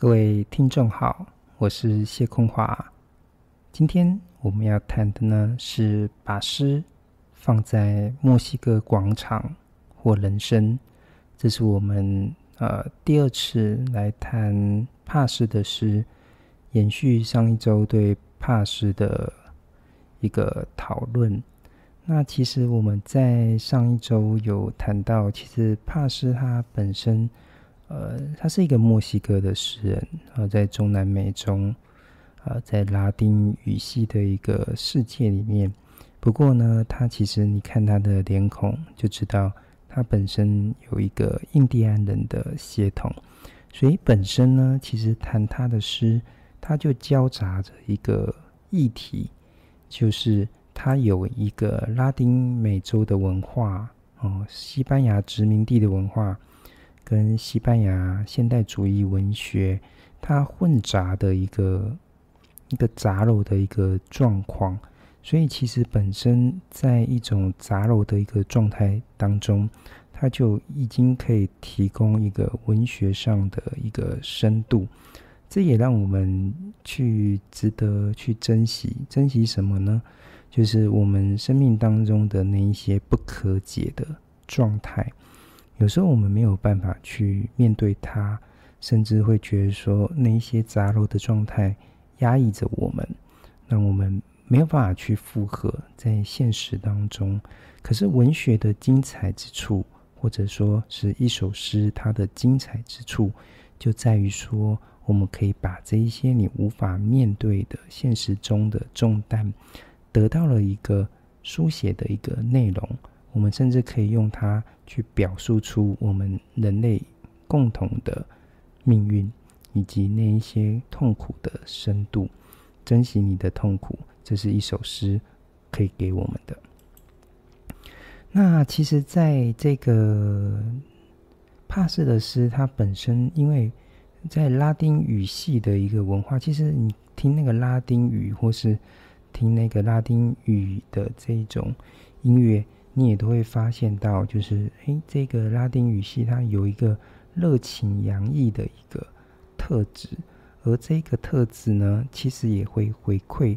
各位听众好，我是谢空华。今天我们要谈的呢，是把诗放在墨西哥广场或人生。这是我们呃第二次来谈帕斯的诗，延续上一周对帕斯的一个讨论。那其实我们在上一周有谈到，其实帕斯他本身。呃，他是一个墨西哥的诗人，呃，在中南美中，呃，在拉丁语系的一个世界里面。不过呢，他其实你看他的脸孔就知道，他本身有一个印第安人的血统，所以本身呢，其实谈他的诗，他就交杂着一个议题，就是他有一个拉丁美洲的文化，哦、西班牙殖民地的文化。跟西班牙现代主义文学，它混杂的一个一个杂糅的一个状况，所以其实本身在一种杂糅的一个状态当中，它就已经可以提供一个文学上的一个深度。这也让我们去值得去珍惜，珍惜什么呢？就是我们生命当中的那一些不可解的状态。有时候我们没有办法去面对它，甚至会觉得说那一些杂糅的状态压抑着我们，那我们没有办法去复合在现实当中。可是文学的精彩之处，或者说是一首诗它的精彩之处，就在于说我们可以把这一些你无法面对的现实中的重担，得到了一个书写的一个内容。我们甚至可以用它去表述出我们人类共同的命运，以及那一些痛苦的深度。珍惜你的痛苦，这是一首诗可以给我们的。那其实，在这个帕斯的诗，它本身因为在拉丁语系的一个文化，其实你听那个拉丁语，或是听那个拉丁语的这种音乐。你也都会发现到，就是诶，这个拉丁语系它有一个热情洋溢的一个特质，而这个特质呢，其实也会回馈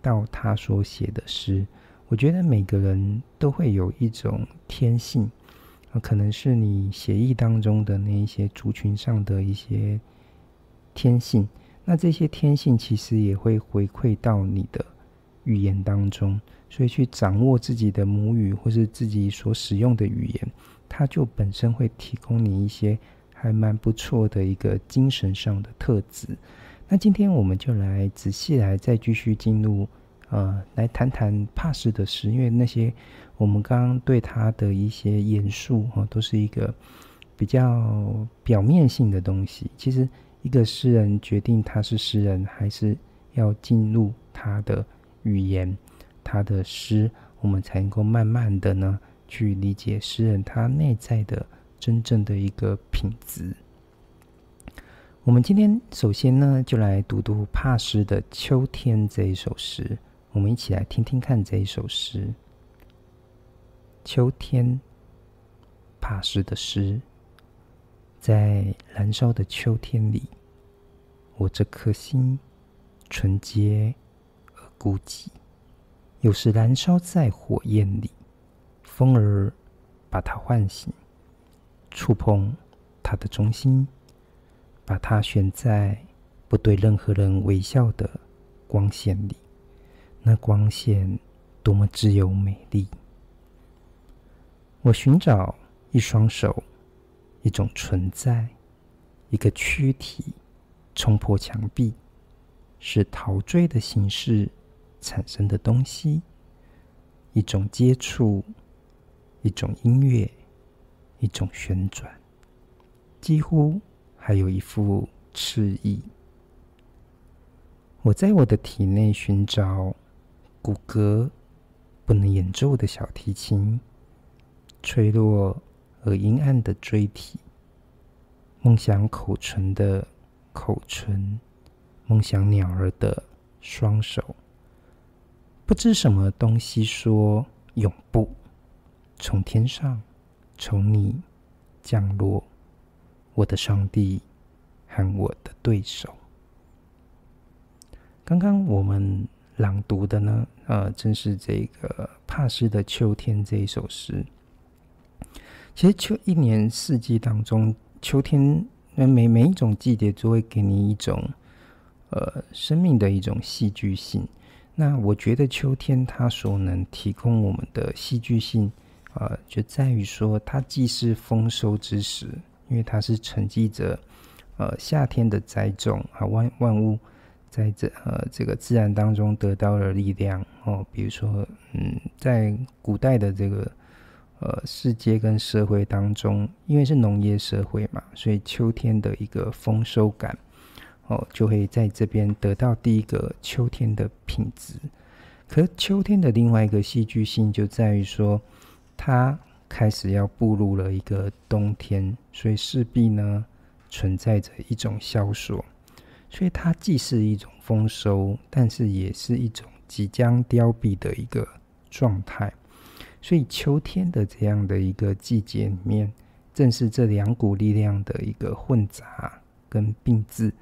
到他所写的诗。我觉得每个人都会有一种天性，啊，可能是你血液当中的那一些族群上的一些天性，那这些天性其实也会回馈到你的语言当中。所以，去掌握自己的母语或是自己所使用的语言，它就本身会提供你一些还蛮不错的一个精神上的特质。那今天我们就来仔细来再继续进入，呃，来谈谈帕斯的诗，因为那些我们刚刚对他的一些演述，哈，都是一个比较表面性的东西。其实，一个诗人决定他是诗人，还是要进入他的语言。他的诗，我们才能够慢慢的呢去理解诗人他内在的真正的一个品质。我们今天首先呢，就来读读帕斯的《秋天》这一首诗，我们一起来听听看这一首诗《秋天》。帕斯的诗，在燃烧的秋天里，我这颗心纯洁而孤寂。有时燃烧在火焰里，风儿把它唤醒，触碰它的中心，把它悬在不对任何人微笑的光线里。那光线多么自由美丽！我寻找一双手，一种存在，一个躯体，冲破墙壁，是陶醉的形式。产生的东西，一种接触，一种音乐，一种旋转，几乎还有一副翅翼。我在我的体内寻找骨骼不能演奏的小提琴，脆弱而阴暗的锥体，梦想口唇的口唇，梦想鸟儿的双手。不知什么东西说永不从天上，从你降落，我的上帝和我的对手。刚刚我们朗读的呢，呃，正是这个帕斯的《秋天》这一首诗。其实秋一年四季当中，秋天每每一种季节都会给你一种呃生命的一种戏剧性。那我觉得秋天它所能提供我们的戏剧性，呃，就在于说它既是丰收之时，因为它是承继着呃夏天的栽种啊，万万物在这呃这个自然当中得到了力量哦，比如说嗯，在古代的这个。呃，世界跟社会当中，因为是农业社会嘛，所以秋天的一个丰收感，哦，就会在这边得到第一个秋天的品质。可秋天的另外一个戏剧性就在于说，它开始要步入了一个冬天，所以势必呢存在着一种萧索，所以它既是一种丰收，但是也是一种即将凋敝的一个状态。所以秋天的这样的一个季节里面，正是这两股力量的一个混杂跟并置，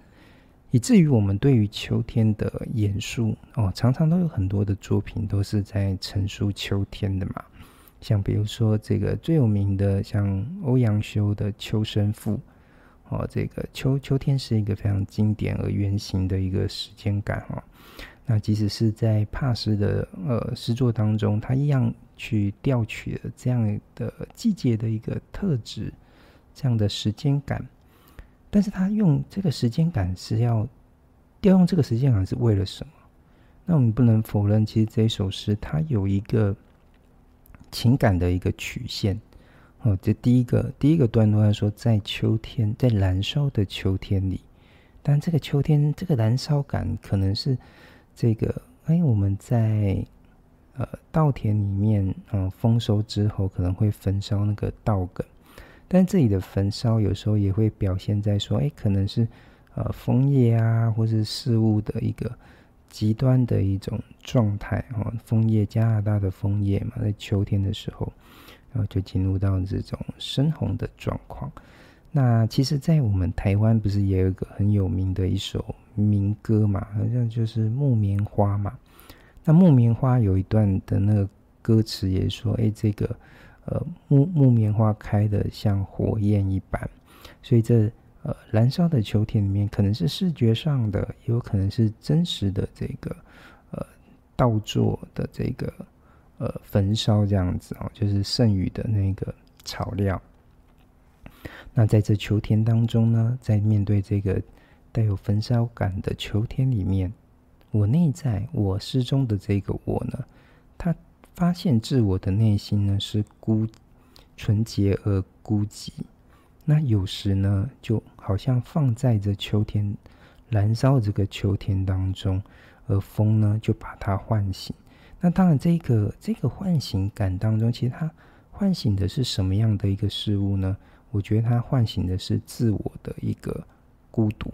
以至于我们对于秋天的演述哦，常常都有很多的作品都是在陈述秋天的嘛。像比如说这个最有名的，像欧阳修的《秋声赋》哦，这个秋秋天是一个非常经典而圆形的一个时间感哦。那即使是在帕斯的呃诗作当中，他一样。去调取了这样的季节的一个特质，这样的时间感，但是他用这个时间感是要调用这个时间感是为了什么？那我们不能否认，其实这首诗它有一个情感的一个曲线。哦，这第一个第一个段落他说，在秋天，在燃烧的秋天里，但这个秋天这个燃烧感可能是这个，哎，我们在。呃，稻田里面，嗯、丰收之后可能会焚烧那个稻梗，但这里的焚烧有时候也会表现在说，哎，可能是呃枫叶啊，或是事物的一个极端的一种状态哦。枫叶，加拿大的枫叶嘛，在秋天的时候，然后就进入到这种深红的状况。那其实，在我们台湾，不是也有一个很有名的一首民歌嘛？好像就是木棉花嘛。那木棉花有一段的那个歌词也说：“哎，这个呃木木棉花开得像火焰一般。”所以这呃燃烧的秋天里面，可能是视觉上的，也有可能是真实的这个呃稻作的这个呃焚烧这样子哦，就是剩余的那个草料。那在这秋天当中呢，在面对这个带有焚烧感的秋天里面。我内在，我失中的这个我呢，他发现自我的内心呢是孤纯洁而孤寂。那有时呢，就好像放在这秋天燃烧这个秋天当中，而风呢就把它唤醒。那当然，这个这个唤醒感当中，其实它唤醒的是什么样的一个事物呢？我觉得它唤醒的是自我的一个孤独。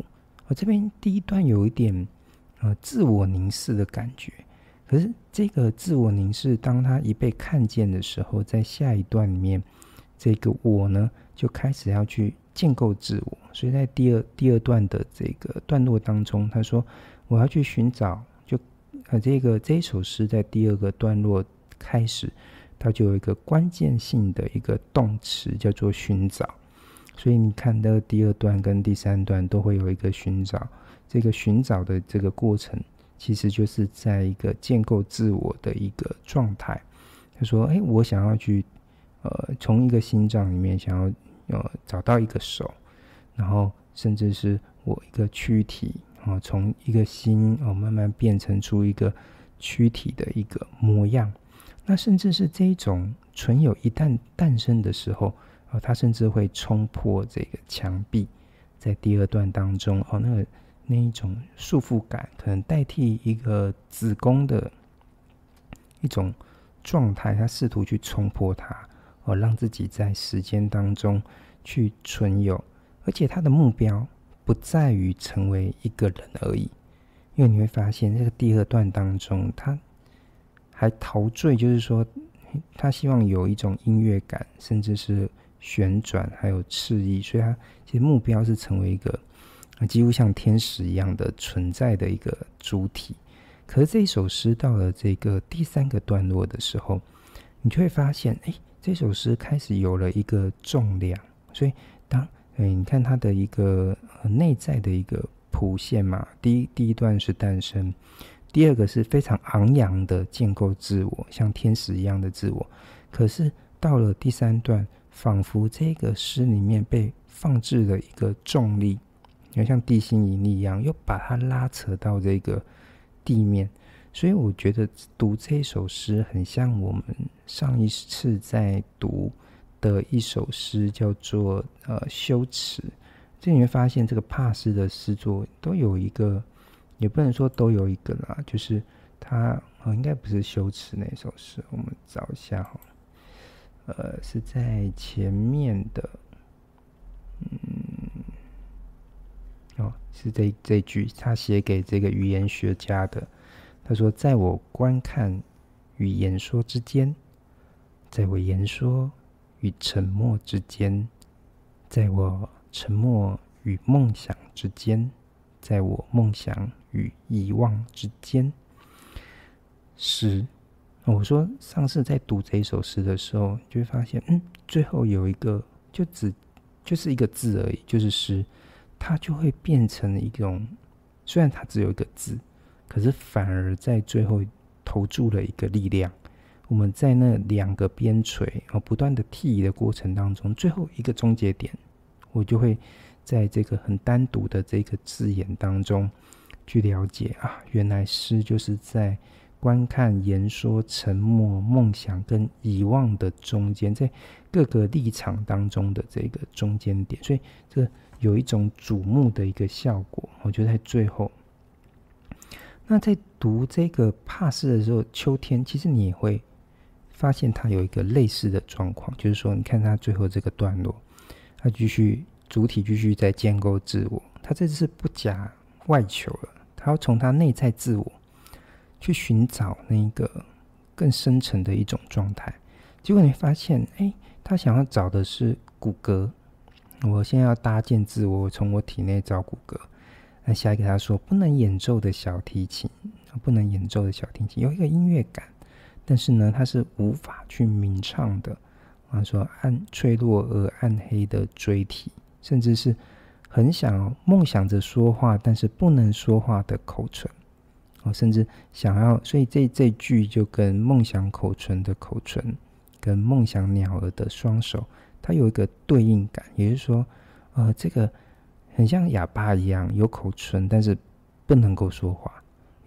我这边第一段有一点。呃，自我凝视的感觉。可是这个自我凝视，当他一被看见的时候，在下一段里面，这个我呢，就开始要去建构自我。所以在第二第二段的这个段落当中，他说：“我要去寻找。”就呃，这个这一首诗在第二个段落开始，它就有一个关键性的一个动词，叫做寻找。所以你看到第二段跟第三段都会有一个寻找。这个寻找的这个过程，其实就是在一个建构自我的一个状态。他说：“哎，我想要去，呃，从一个心脏里面想要，呃，找到一个手，然后甚至是我一个躯体，啊，从一个心，哦，慢慢变成出一个躯体的一个模样。那甚至是这一种存有，一旦诞生的时候，啊，它甚至会冲破这个墙壁。在第二段当中，哦，那个。”那一种束缚感，可能代替一个子宫的一种状态，他试图去冲破它，而让自己在时间当中去存有，而且他的目标不在于成为一个人而已，因为你会发现，这个第二段当中，他还陶醉，就是说，他希望有一种音乐感，甚至是旋转，还有炽意，所以他其实目标是成为一个。几乎像天使一样的存在的一个主体。可是这一首诗到了这个第三个段落的时候，你就会发现，哎，这首诗开始有了一个重量。所以当哎，你看它的一个内在的一个谱线嘛，第一第一段是诞生，第二个是非常昂扬的建构自我，像天使一样的自我。可是到了第三段，仿佛这个诗里面被放置了一个重力，你看像地心引力一样，又把它拉扯到这个。地面，所以我觉得读这首诗很像我们上一次在读的一首诗，叫做呃羞耻。这你会发现，这个帕斯的诗作都有一个，也不能说都有一个啦，就是他呃应该不是羞耻那首诗，我们找一下哈，呃是在前面的，嗯，哦。是这这句，他写给这个语言学家的。他说：“在我观看与言说之间，在我言说与沉默之间，在我沉默与梦想之间，在我梦想与遗忘之间。”诗，我说上次在读这一首诗的时候，就会发现，嗯，最后有一个，就只就是一个字而已，就是诗。它就会变成一种，虽然它只有一个字，可是反而在最后投注了一个力量。我们在那两个边陲啊不断的替移的过程当中，最后一个终结点，我就会在这个很单独的这个字眼当中去了解啊，原来诗就是在观看、言说、沉默、梦想跟遗忘的中间，在各个立场当中的这个中间点，所以这。有一种瞩目的一个效果，我觉得在最后。那在读这个帕斯的时候，秋天其实你也会发现它有一个类似的状况，就是说，你看它最后这个段落，它继续主体继续在建构自我，它这次不假外求了，它要从它内在自我去寻找那个更深层的一种状态。结果你发现，哎，他想要找的是骨骼。我现在要搭建自我，从我体内找骨骼。那下一个他说，不能演奏的小提琴，不能演奏的小提琴有一个音乐感，但是呢，它是无法去鸣唱的。他，说暗脆弱而暗黑的锥体，甚至是很想梦想着说话，但是不能说话的口唇。哦，甚至想要，所以这这句就跟梦想口唇的口唇，跟梦想鸟儿的双手。它有一个对应感，也就是说，呃，这个很像哑巴一样，有口唇，但是不能够说话；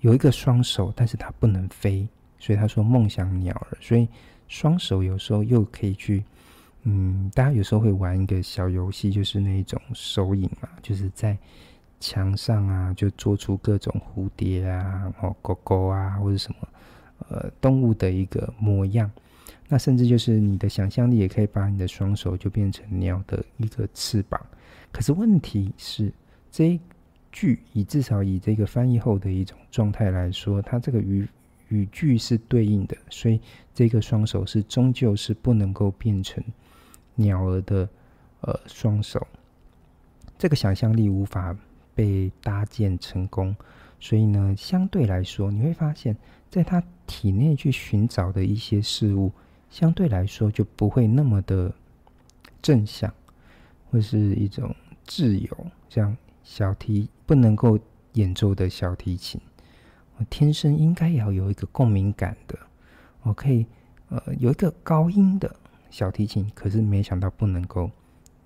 有一个双手，但是它不能飞，所以他说梦想鸟儿。所以双手有时候又可以去，嗯，大家有时候会玩一个小游戏，就是那一种手影嘛，就是在墙上啊，就做出各种蝴蝶啊、哦狗狗啊，或者什么呃动物的一个模样。那甚至就是你的想象力也可以把你的双手就变成鸟的一个翅膀。可是问题是，这一句以至少以这个翻译后的一种状态来说，它这个语语句是对应的，所以这个双手是终究是不能够变成鸟儿的呃双手。这个想象力无法被搭建成功，所以呢，相对来说你会发现，在他体内去寻找的一些事物。相对来说就不会那么的正向，或是一种自由，像小提不能够演奏的小提琴，我天生应该要有一个共鸣感的，我可以呃有一个高音的小提琴，可是没想到不能够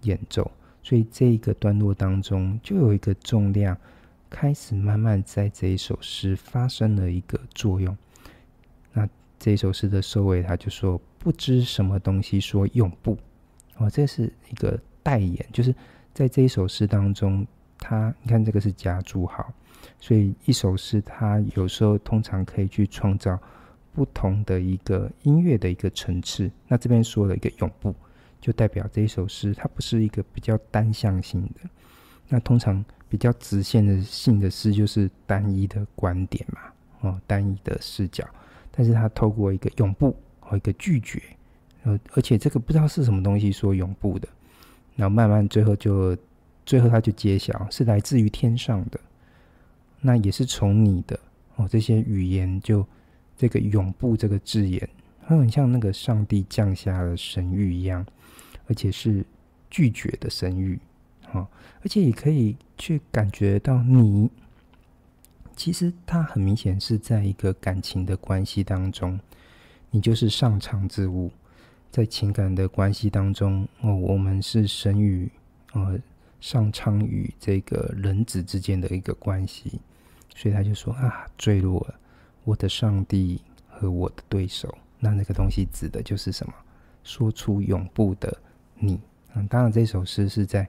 演奏，所以这一个段落当中就有一个重量开始慢慢在这一首诗发生了一个作用。那这首诗的收尾，他就说。不知什么东西说永不，哦，这是一个代言，就是在这一首诗当中，他你看这个是加注号，所以一首诗它有时候通常可以去创造不同的一个音乐的一个层次。那这边说了一个永不，就代表这一首诗它不是一个比较单向性的。那通常比较直线的性的诗就是单一的观点嘛，哦，单一的视角，但是它透过一个永不。一个拒绝，呃，而且这个不知道是什么东西说永不的，然后慢慢最后就最后他就揭晓是来自于天上的，那也是从你的哦，这些语言就这个永不这个字眼，它很像那个上帝降下了神谕一样，而且是拒绝的神諭，哦，而且也可以去感觉到你。其实他很明显是在一个感情的关系当中，你就是上苍之物，在情感的关系当中，哦，我们是神与呃上苍与这个人子之间的一个关系，所以他就说啊，坠落了我的上帝和我的对手，那那个东西指的就是什么？说出永不的你。嗯，当然这首诗是在。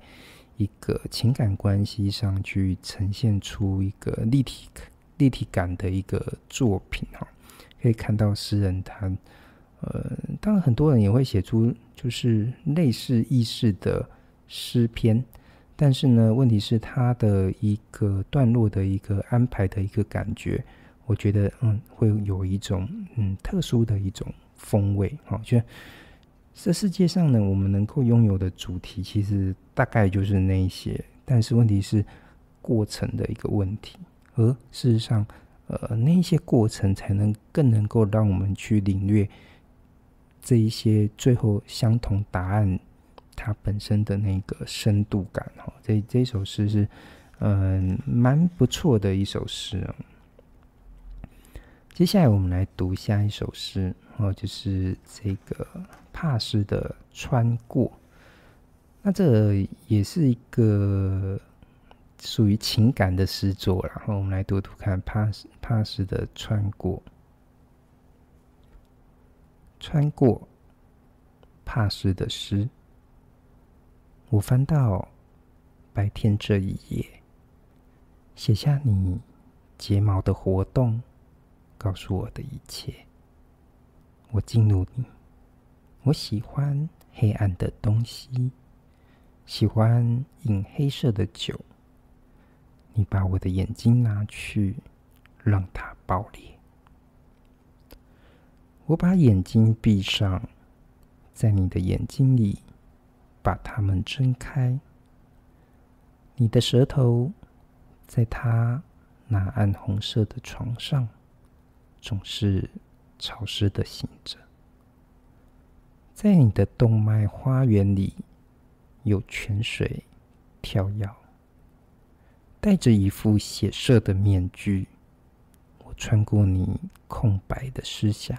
一个情感关系上去呈现出一个立体立体感的一个作品哈，可以看到诗人他呃，当然很多人也会写出就是类似意识的诗篇，但是呢，问题是他的一个段落的一个安排的一个感觉，我觉得嗯，会有一种嗯特殊的一种风味哈，就。这世界上呢，我们能够拥有的主题，其实大概就是那一些。但是问题是过程的一个问题，而事实上，呃，那一些过程才能更能够让我们去领略这一些最后相同答案它本身的那个深度感。哈，这这首诗是嗯蛮不错的一首诗啊。接下来我们来读下一首诗，哦，就是这个。帕斯的穿过，那这也是一个属于情感的诗作。然后我们来读读看帕斯帕斯的穿过，穿过帕斯的诗。我翻到白天这一页，写下你睫毛的活动，告诉我的一切。我进入你。我喜欢黑暗的东西，喜欢饮黑色的酒。你把我的眼睛拿去，让它爆裂。我把眼睛闭上，在你的眼睛里把它们睁开。你的舌头在它那暗红色的床上，总是潮湿的醒着。在你的动脉花园里，有泉水跳跃，戴着一副血色的面具。我穿过你空白的思想，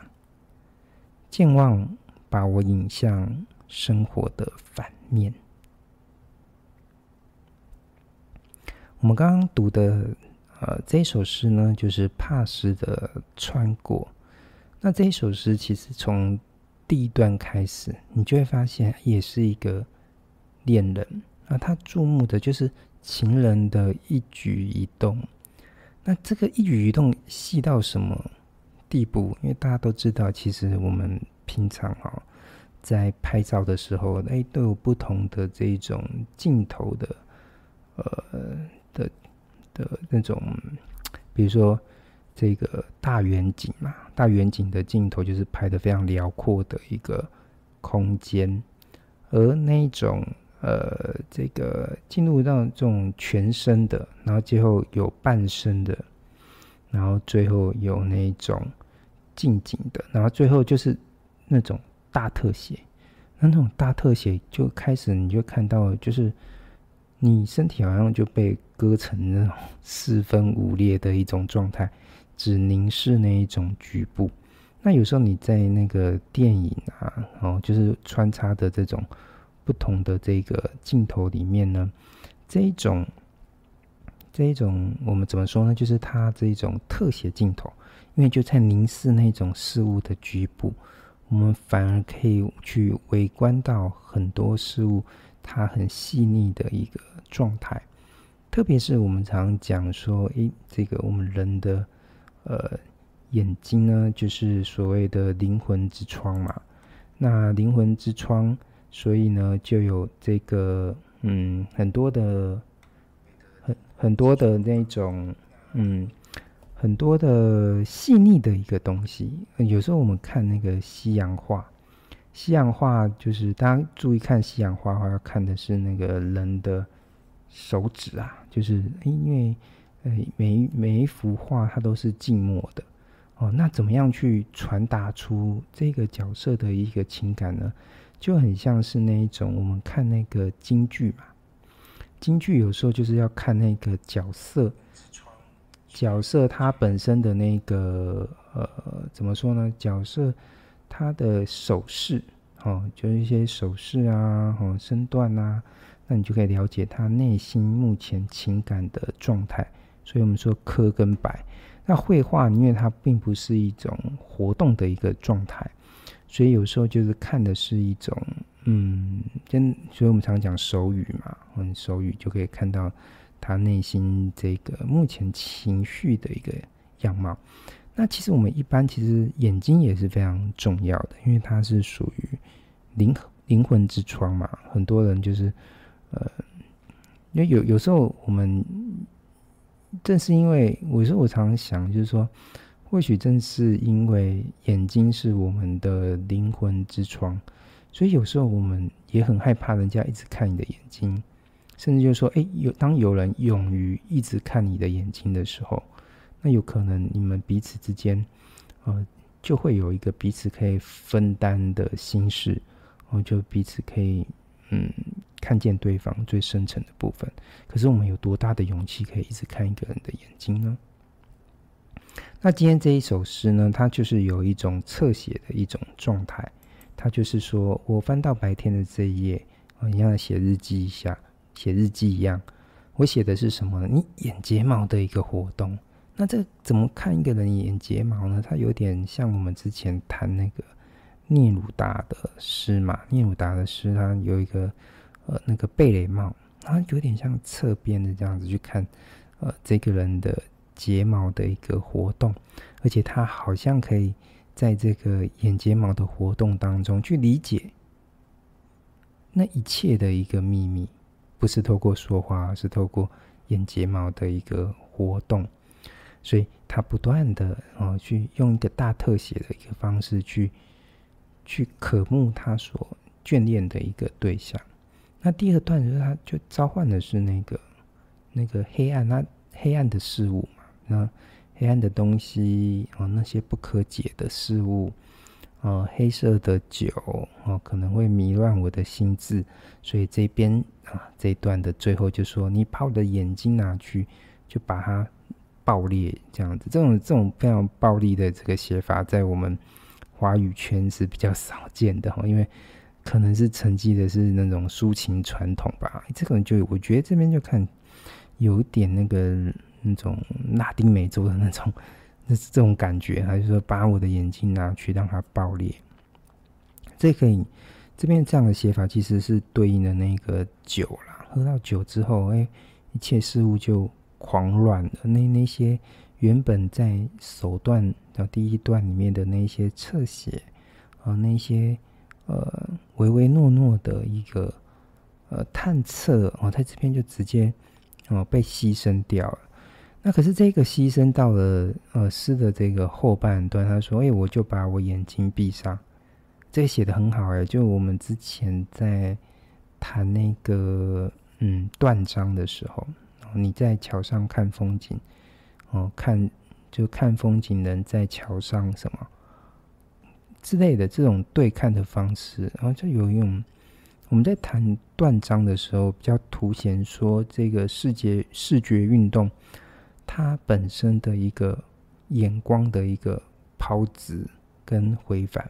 健忘把我引向生活的反面。我们刚刚读的呃这首诗呢，就是帕斯的《穿过》。那这一首诗其实从第一段开始，你就会发现，也是一个恋人啊，他注目的就是情人的一举一动。那这个一举一动细到什么地步？因为大家都知道，其实我们平常哈在拍照的时候，哎，都有不同的这种镜头的，呃的的那种，比如说。这个大远景嘛，大远景的镜头就是拍的非常辽阔的一个空间，而那种呃，这个进入到这种全身的，然后最后有半身的，然后最后有那种近景的，然后最后就是那种大特写，那那种大特写就开始你就看到，就是你身体好像就被割成那种 四分五裂的一种状态。只凝视那一种局部，那有时候你在那个电影啊，哦，就是穿插的这种不同的这个镜头里面呢，这一种这一种我们怎么说呢？就是它这一种特写镜头，因为就在凝视那种事物的局部，我们反而可以去围观到很多事物它很细腻的一个状态。特别是我们常常讲说，诶，这个我们人的。呃，眼睛呢，就是所谓的灵魂之窗嘛。那灵魂之窗，所以呢，就有这个嗯，很多的很很多的那种嗯，很多的细腻的一个东西。有时候我们看那个西洋画，西洋画就是大家注意看西洋画，要看的是那个人的手指啊，就是因为呃每每一幅画它都是静默的哦，那怎么样去传达出这个角色的一个情感呢？就很像是那一种我们看那个京剧嘛，京剧有时候就是要看那个角色，角色他本身的那个呃怎么说呢？角色他的手势哦，就是一些手势啊，哦身段啊。那你就可以了解他内心目前情感的状态，所以我们说刻跟白。那绘画，因为它并不是一种活动的一个状态，所以有时候就是看的是一种，嗯，跟所以我们常讲手语嘛，嗯，手语就可以看到他内心这个目前情绪的一个样貌。那其实我们一般其实眼睛也是非常重要的，因为它是属于灵灵魂之窗嘛，很多人就是。呃，因为有有时候我们正是因为，有时候我常常想，就是说，或许正是因为眼睛是我们的灵魂之窗，所以有时候我们也很害怕人家一直看你的眼睛，甚至就是说，哎，有当有人勇于一直看你的眼睛的时候，那有可能你们彼此之间，呃，就会有一个彼此可以分担的心事，然后就彼此可以，嗯。看见对方最深层的部分，可是我们有多大的勇气可以一直看一个人的眼睛呢？那今天这一首诗呢，它就是有一种侧写的一种状态，它就是说我翻到白天的这一页，啊，你像写日记一下，写日记一样，我写的是什么呢？你眼睫毛的一个活动。那这怎么看一个人眼睫毛呢？它有点像我们之前谈那个聂鲁达的诗嘛，聂鲁达的诗，它有一个。呃，那个贝雷帽，然后有点像侧边的这样子去看，呃，这个人的睫毛的一个活动，而且他好像可以在这个眼睫毛的活动当中去理解那一切的一个秘密，不是透过说话，而是透过眼睫毛的一个活动，所以他不断的呃去用一个大特写的一个方式去去渴慕他所眷恋的一个对象。那第二段就是，他就召唤的是那个那个黑暗，那黑暗的事物嘛，那黑暗的东西哦，那些不可解的事物，哦，黑色的酒哦，可能会迷乱我的心智，所以这边啊，这一段的最后就说，你把我的眼睛拿去，就把它爆裂这样子，这种这种非常暴力的这个写法，在我们华语圈是比较少见的哈，因为。可能是承继的是那种抒情传统吧，这个就我觉得这边就看有点那个 那种拉丁美洲的那种，那这种感觉，还是说把我的眼睛拿去让它爆裂？这可以这边这样的写法其实是对应的那个酒啦，喝到酒之后，哎，一切事物就狂乱了。那那些原本在首段的第一段里面的那些侧写啊，那些。呃，唯唯诺诺的一个呃探测哦，在这边就直接哦被牺牲掉了。那可是这个牺牲到了呃诗的这个后半段，他说：“哎，我就把我眼睛闭上。”这写的很好哎，就我们之前在谈那个嗯断章的时候，你在桥上看风景哦，看就看风景人在桥上什么。之类的这种对看的方式，然后就有用。我们在谈断章的时候，比较凸显说这个视觉视觉运动它本身的一个眼光的一个抛掷跟回返。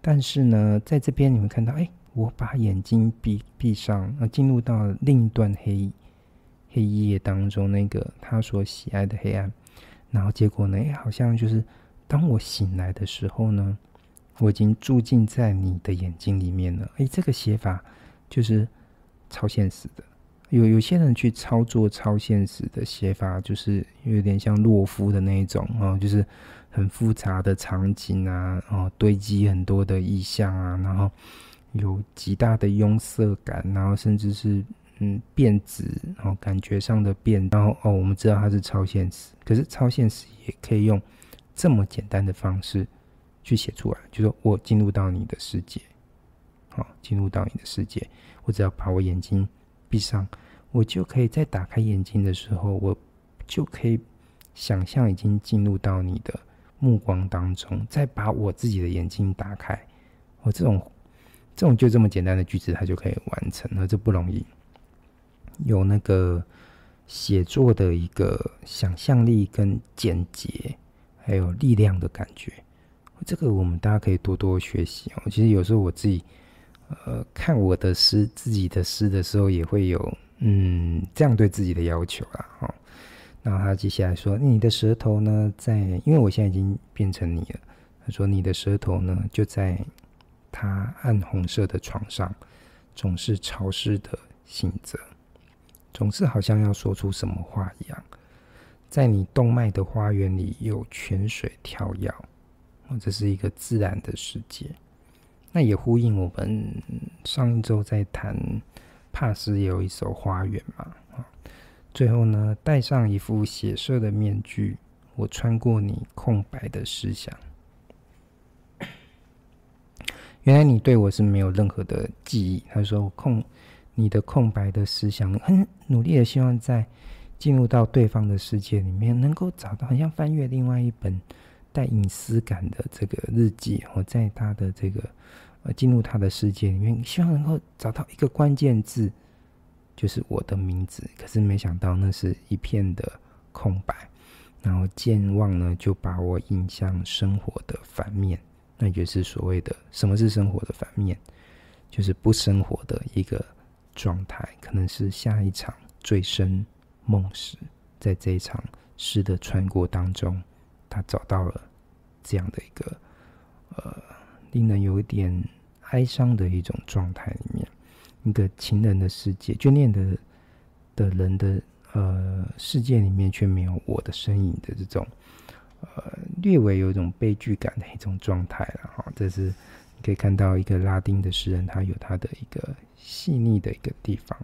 但是呢，在这边你会看到，哎，我把眼睛闭闭上，呃，进入到另一段黑黑夜当中，那个他所喜爱的黑暗。然后结果呢，哎，好像就是当我醒来的时候呢。我已经住进在你的眼睛里面了。哎，这个写法就是超现实的。有有些人去操作超现实的写法，就是有点像洛夫的那一种哦，就是很复杂的场景啊，哦，堆积很多的意象啊，然后有极大的庸色感，然后甚至是嗯变质哦，感觉上的变。然后哦，我们知道它是超现实，可是超现实也可以用这么简单的方式。去写出来，就说我进入到你的世界，好，进入到你的世界，我只要把我眼睛闭上，我就可以在打开眼睛的时候，我就可以想象已经进入到你的目光当中，再把我自己的眼睛打开。我这种这种就这么简单的句子，它就可以完成了，这不容易。有那个写作的一个想象力跟简洁，还有力量的感觉。这个我们大家可以多多学习哦。其实有时候我自己，呃，看我的诗，自己的诗的时候，也会有嗯这样对自己的要求啦。哈，然后他接下来说：“你的舌头呢，在因为我现在已经变成你了。”他说：“你的舌头呢，就在他暗红色的床上，总是潮湿的醒着，总是好像要说出什么话一样。在你动脉的花园里，有泉水跳跃。”这是一个自然的世界，那也呼应我们上一周在谈帕斯有一首花园嘛。最后呢，戴上一副血色的面具，我穿过你空白的思想。原来你对我是没有任何的记忆。他说我空你的空白的思想，很努力的希望在进入到对方的世界里面，能够找到，好像翻阅另外一本。带隐私感的这个日记，我在他的这个呃进入他的世界里面，希望能够找到一个关键字，就是我的名字。可是没想到那是一片的空白，然后健忘呢就把我引向生活的反面，那就是所谓的什么是生活的反面？就是不生活的一个状态，可能是下一场醉生梦死，在这一场诗的穿过当中。他找到了这样的一个呃，令人有一点哀伤的一种状态里面，一个情人的世界，眷恋的的人的呃世界里面，却没有我的身影的这种呃，略微有一种悲剧感的一种状态了哈。这是你可以看到一个拉丁的诗人，他有他的一个细腻的一个地方。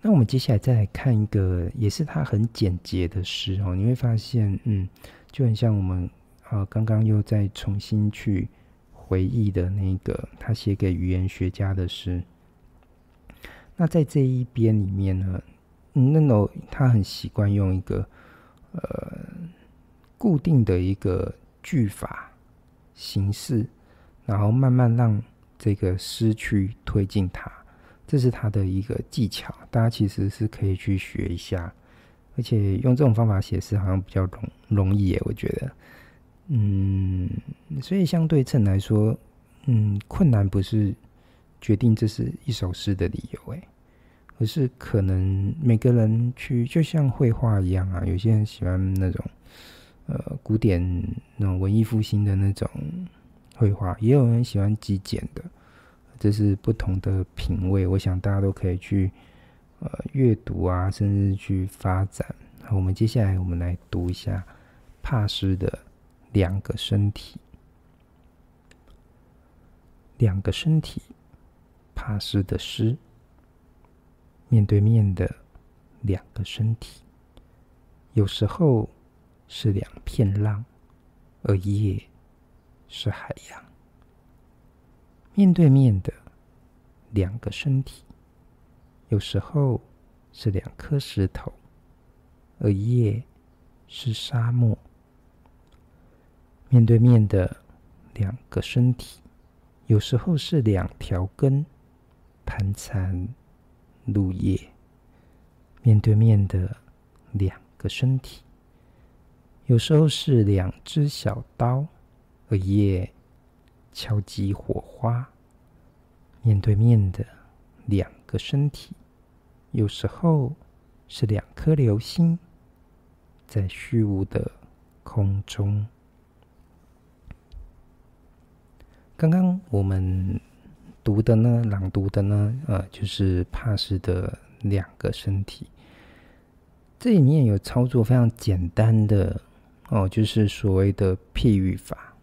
那我们接下来再来看一个，也是他很简洁的诗哦，你会发现，嗯。就很像我们啊，刚刚又再重新去回忆的那个他写给语言学家的诗。那在这一边里面呢，那种他很习惯用一个呃固定的一个句法形式，然后慢慢让这个诗去推进它，这是他的一个技巧。大家其实是可以去学一下。而且用这种方法写诗好像比较容容易耶，我觉得，嗯，所以相对称来说，嗯，困难不是决定这是一首诗的理由，哎，而是可能每个人去，就像绘画一样啊，有些人喜欢那种呃古典那种文艺复兴的那种绘画，也有人喜欢极简的，这是不同的品味，我想大家都可以去。呃，阅读啊，甚至去发展。我们接下来我们来读一下帕斯的两个身体。两个身体，帕斯的诗。面对面的两个身体，有时候是两片浪，而夜是海洋。面对面的两个身体。有时候是两颗石头，而夜是沙漠。面对面的两个身体，有时候是两条根盘缠入夜。面对面的两个身体，有时候是两只小刀，而夜敲击火花。面对面的两个身体。有时候是两颗流星在虚无的空中。刚刚我们读的呢，朗读的呢，呃，就是帕斯的两个身体。这里面有操作非常简单的哦，就是所谓的譬喻法。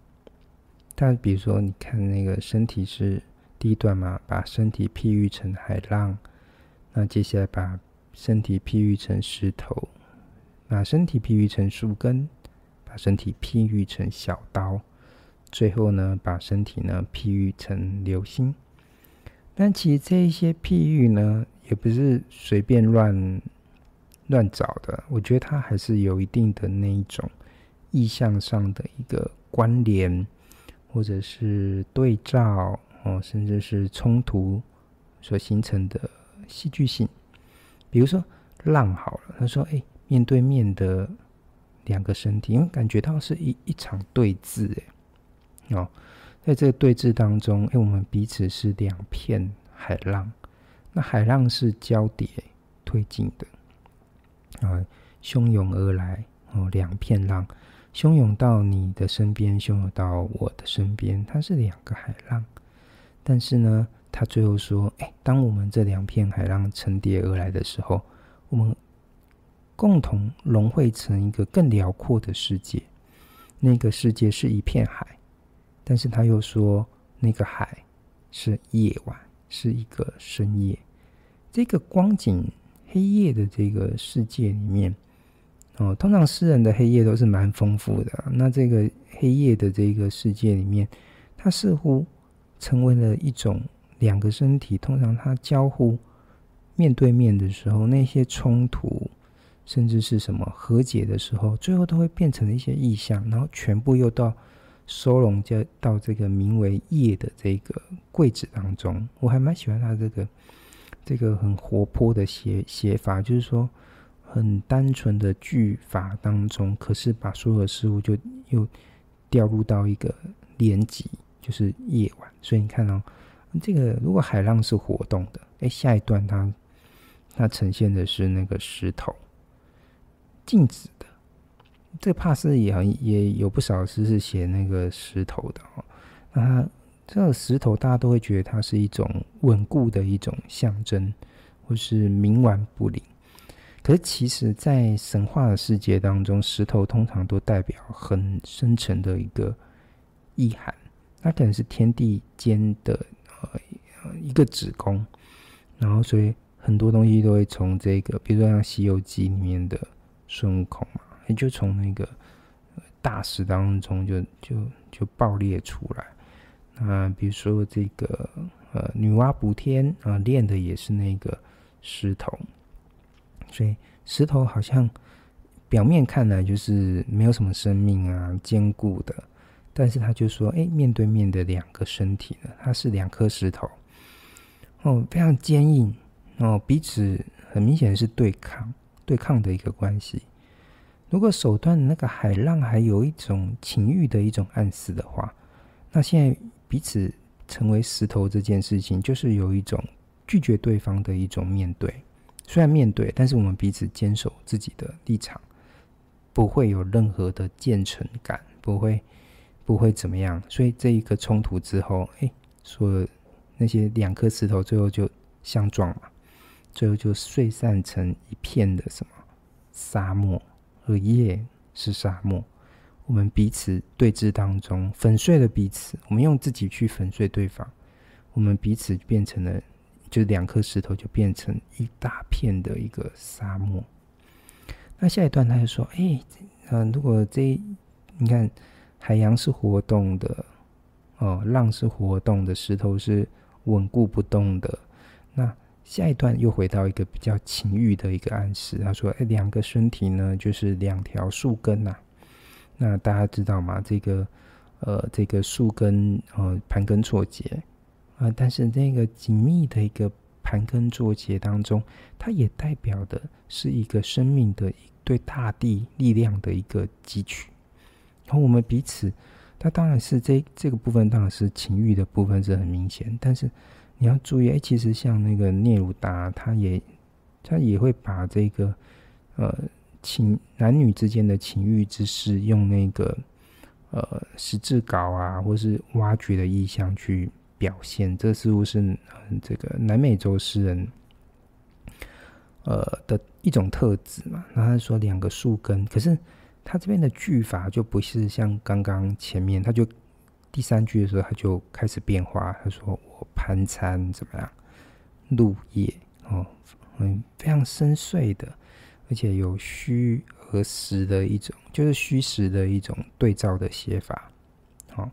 但比如说，你看那个身体是第一段嘛，把身体譬喻成海浪。那接下来把身体譬喻成石头，把身体譬喻成树根，把身体譬喻成小刀，最后呢，把身体呢譬喻成流星。但其实这一些譬喻呢，也不是随便乱乱找的，我觉得它还是有一定的那一种意象上的一个关联，或者是对照哦，甚至是冲突所形成的戏剧性。比如说浪好了，他说：“哎，面对面的两个身体，因为感觉到是一一场对峙，哎，哦，在这个对峙当中，哎，我们彼此是两片海浪。”那海浪是交叠推进的啊，汹涌而来哦，两片浪汹涌到你的身边，汹涌到我的身边，它是两个海浪。但是呢，他最后说：“哎，当我们这两片海浪层叠而来的时候，我们共同融汇成一个更辽阔的世界。那个世界是一片海，但是他又说，那个海是夜晚。”是一个深夜，这个光景黑夜的这个世界里面，哦，通常诗人的黑夜都是蛮丰富的。那这个黑夜的这个世界里面，它似乎成为了一种两个身体，通常它交互面对面的时候，那些冲突，甚至是什么和解的时候，最后都会变成一些意象，然后全部又到。收拢就到这个名为“夜”的这个柜子当中，我还蛮喜欢他这个这个很活泼的写写法，就是说很单纯的句法当中，可是把所有的事物就又掉入到一个连级，就是夜晚。所以你看哦，这个如果海浪是活动的，哎，下一段它它呈现的是那个石头静止的。这个帕斯也，也有不少诗是写那个石头的哦。那它这个石头，大家都会觉得它是一种稳固的一种象征，或是冥顽不灵。可是其实，在神话的世界当中，石头通常都代表很深沉的一个意涵。它可能是天地间的一个子宫，然后所以很多东西都会从这个，比如说像《西游记》里面的孙悟空嘛。也就从那个大石当中就就就爆裂出来，啊，比如说这个呃女娲补天啊，炼的也是那个石头，所以石头好像表面看来就是没有什么生命啊，坚固的，但是他就说，哎，面对面的两个身体呢，它是两颗石头，哦，非常坚硬哦，彼此很明显是对抗对抗的一个关系。如果手段那个海浪还有一种情欲的一种暗示的话，那现在彼此成为石头这件事情，就是有一种拒绝对方的一种面对。虽然面对，但是我们彼此坚守自己的立场，不会有任何的渐层感，不会不会怎么样。所以这一个冲突之后，哎，说那些两颗石头最后就相撞嘛，最后就碎散成一片的什么沙漠。而夜是沙漠，我们彼此对峙当中粉碎了彼此，我们用自己去粉碎对方，我们彼此变成了，就两颗石头就变成一大片的一个沙漠。那下一段他就说：“哎、嗯、如果这你看海洋是活动的，哦，浪是活动的，石头是稳固不动的，那。”下一段又回到一个比较情欲的一个暗示，他说：“哎，两个身体呢，就是两条树根呐、啊。那大家知道吗？这个，呃，这个树根呃盘根错节啊，但是那个紧密的一个盘根错节当中，它也代表的是一个生命的对大地力量的一个汲取。然后我们彼此，它当然是这这个部分当然是情欲的部分是很明显，但是。”你要注意，哎，其实像那个聂鲁达，他也他也会把这个呃情男女之间的情欲之事，用那个呃十字镐啊，或是挖掘的意象去表现。这似乎是这个南美洲诗人呃的一种特质嘛。然后他说两个树根，可是他这边的句法就不是像刚刚前面，他就。第三句的时候，他就开始变化。他说：“我盘餐怎么样？入夜哦，嗯，非常深邃的，而且有虚和实的一种，就是虚实的一种对照的写法。好、哦，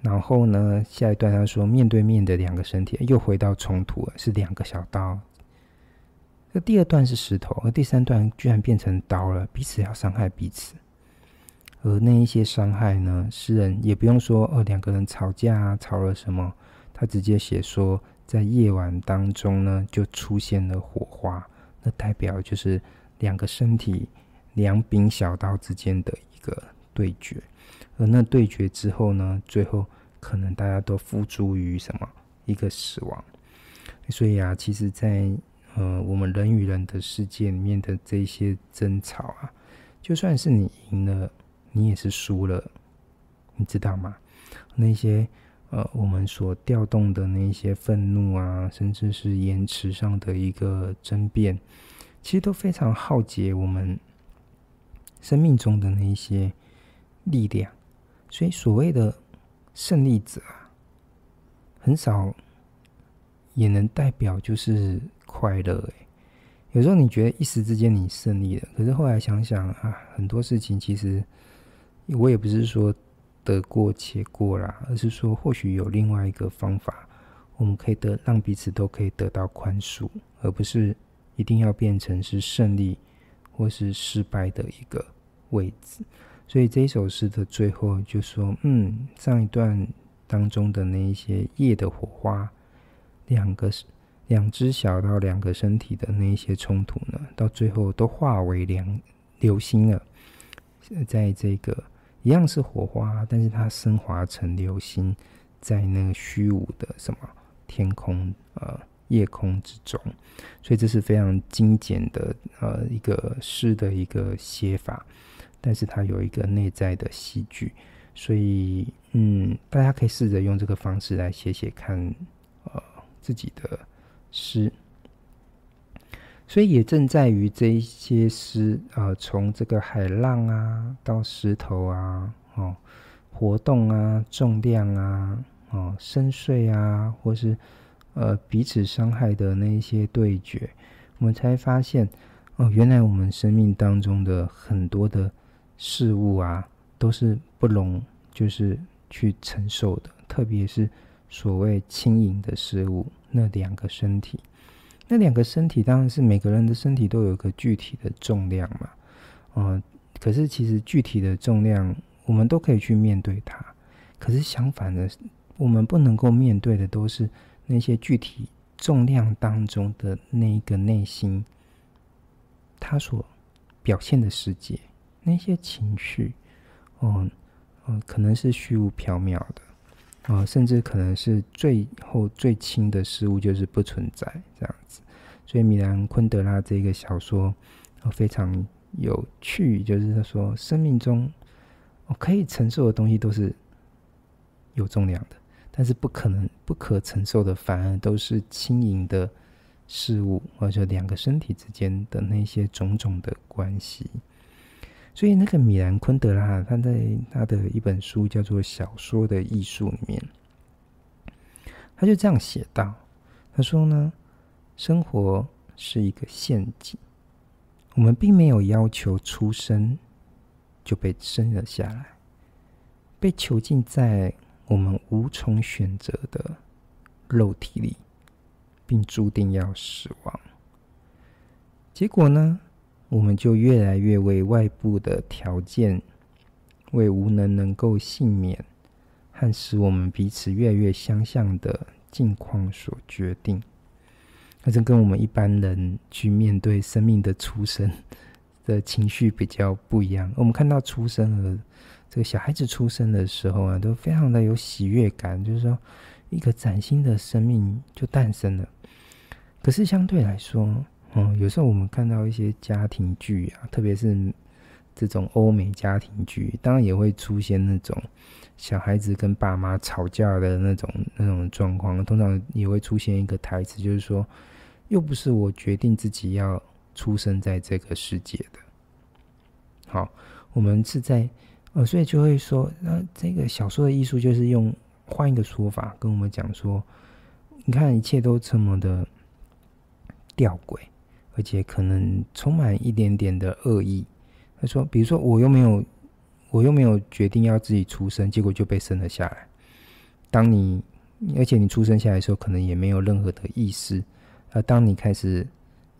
然后呢，下一段他说，面对面的两个身体又回到冲突了，是两个小刀那第二段是石头，而第三段居然变成刀了，彼此要伤害彼此。而那一些伤害呢，诗人也不用说哦，两个人吵架啊，吵了什么，他直接写说，在夜晚当中呢，就出现了火花，那代表就是两个身体两柄小刀之间的一个对决。而那对决之后呢，最后可能大家都付诸于什么一个死亡。所以啊，其实在，在呃我们人与人的世界里面的这些争吵啊，就算是你赢了，你也是输了，你知道吗？那些呃我们所调动的那些愤怒啊，甚至是言辞上的一个争辩，其实都非常耗竭我们生命中的那些力量。所以，所谓的胜利者啊，很少也能代表就是快乐。哎，有时候你觉得一时之间你胜利了，可是后来想想啊，很多事情其实我也不是说得过且过啦，而是说或许有另外一个方法，我们可以得让彼此都可以得到宽恕，而不是一定要变成是胜利或是失败的一个位置。所以这一首诗的最后就说：“嗯，上一段当中的那一些夜的火花，两个是两只小到两个身体的那一些冲突呢，到最后都化为两流星了。在这个一样是火花，但是它升华成流星，在那个虚无的什么天空呃夜空之中。所以这是非常精简的呃一个诗的一个写法。”但是它有一个内在的戏剧，所以嗯，大家可以试着用这个方式来写写看，呃，自己的诗。所以也正在于这一些诗，呃，从这个海浪啊，到石头啊，哦，活动啊，重量啊，哦，深邃啊，或是呃彼此伤害的那一些对决，我们才发现，哦，原来我们生命当中的很多的。事物啊，都是不容就是去承受的，特别是所谓轻盈的事物。那两个身体，那两个身体当然是每个人的身体都有一个具体的重量嘛。嗯、呃，可是其实具体的重量，我们都可以去面对它。可是相反的，我们不能够面对的，都是那些具体重量当中的那一个内心，它所表现的世界。那些情绪，嗯，嗯，可能是虚无缥缈的，啊，甚至可能是最后最轻的事物就是不存在这样子。所以米兰昆德拉这个小说，非常有趣，就是他说，生命中我可以承受的东西都是有重量的，但是不可能不可承受的，反而都是轻盈的事物，或者两个身体之间的那些种种的关系。所以，那个米兰昆德拉，他在他的一本书叫做《小说的艺术》里面，他就这样写道：“他说呢，生活是一个陷阱，我们并没有要求出生就被生了下来，被囚禁在我们无从选择的肉体里，并注定要死亡。结果呢？”我们就越来越为外部的条件，为无能能够幸免，和使我们彼此越来越相像的境况所决定。那这跟我们一般人去面对生命的出生的情绪比较不一样。我们看到出生和，这个小孩子出生的时候啊，都非常的有喜悦感，就是说一个崭新的生命就诞生了。可是相对来说，嗯，有时候我们看到一些家庭剧啊，特别是这种欧美家庭剧，当然也会出现那种小孩子跟爸妈吵架的那种那种状况。通常也会出现一个台词，就是说，又不是我决定自己要出生在这个世界的。好，我们是在呃，所以就会说，那这个小说的艺术就是用换一个说法跟我们讲说，你看一切都这么的吊诡。而且可能充满一点点的恶意。他说：“比如说，我又没有，我又没有决定要自己出生，结果就被生了下来。当你，而且你出生下来的时候，可能也没有任何的意识。而当你开始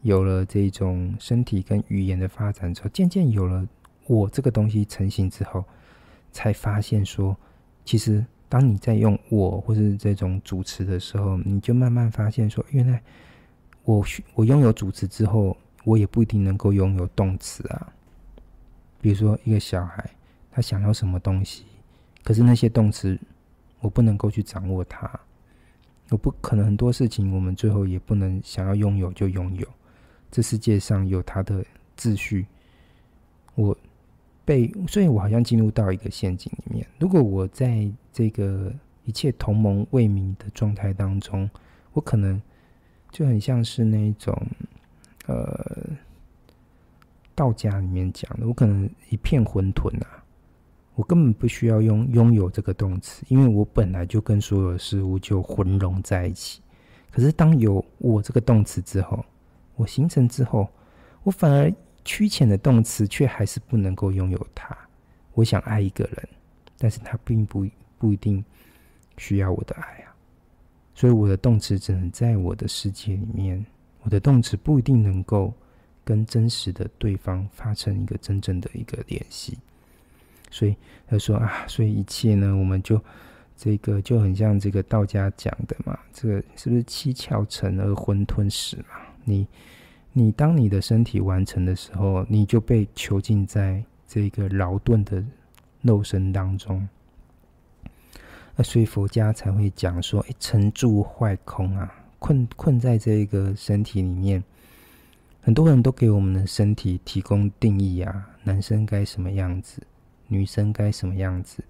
有了这种身体跟语言的发展之后，渐渐有了我这个东西成型之后，才发现说，其实当你在用我或是这种主词的时候，你就慢慢发现说，原来我我拥有主词之后，我也不一定能够拥有动词啊。比如说一个小孩，他想要什么东西，可是那些动词我不能够去掌握它，我不可能很多事情，我们最后也不能想要拥有就拥有。这世界上有它的秩序，我被，所以我好像进入到一个陷阱里面。如果我在这个一切同盟为民的状态当中，我可能就很像是那一种，呃，道家里面讲的，我可能一片混沌啊，我根本不需要拥拥有这个动词，因为我本来就跟所有事物就混融在一起。可是当有我这个动词之后，我形成之后，我反而趋浅的动词却还是不能够拥有它。我想爱一个人，但是他并不不一定需要我的爱。所以我的动词只能在我的世界里面，我的动词不一定能够跟真实的对方发生一个真正的一个联系。所以他说啊，所以一切呢，我们就这个就很像这个道家讲的嘛，这个是不是七窍成而混沌始嘛？你，你当你的身体完成的时候，你就被囚禁在这个劳顿的肉身当中。那所以佛家才会讲说：“哎，成住坏空啊，困困在这个身体里面。”很多人都给我们的身体提供定义啊，男生该什么样子，女生该什么样子，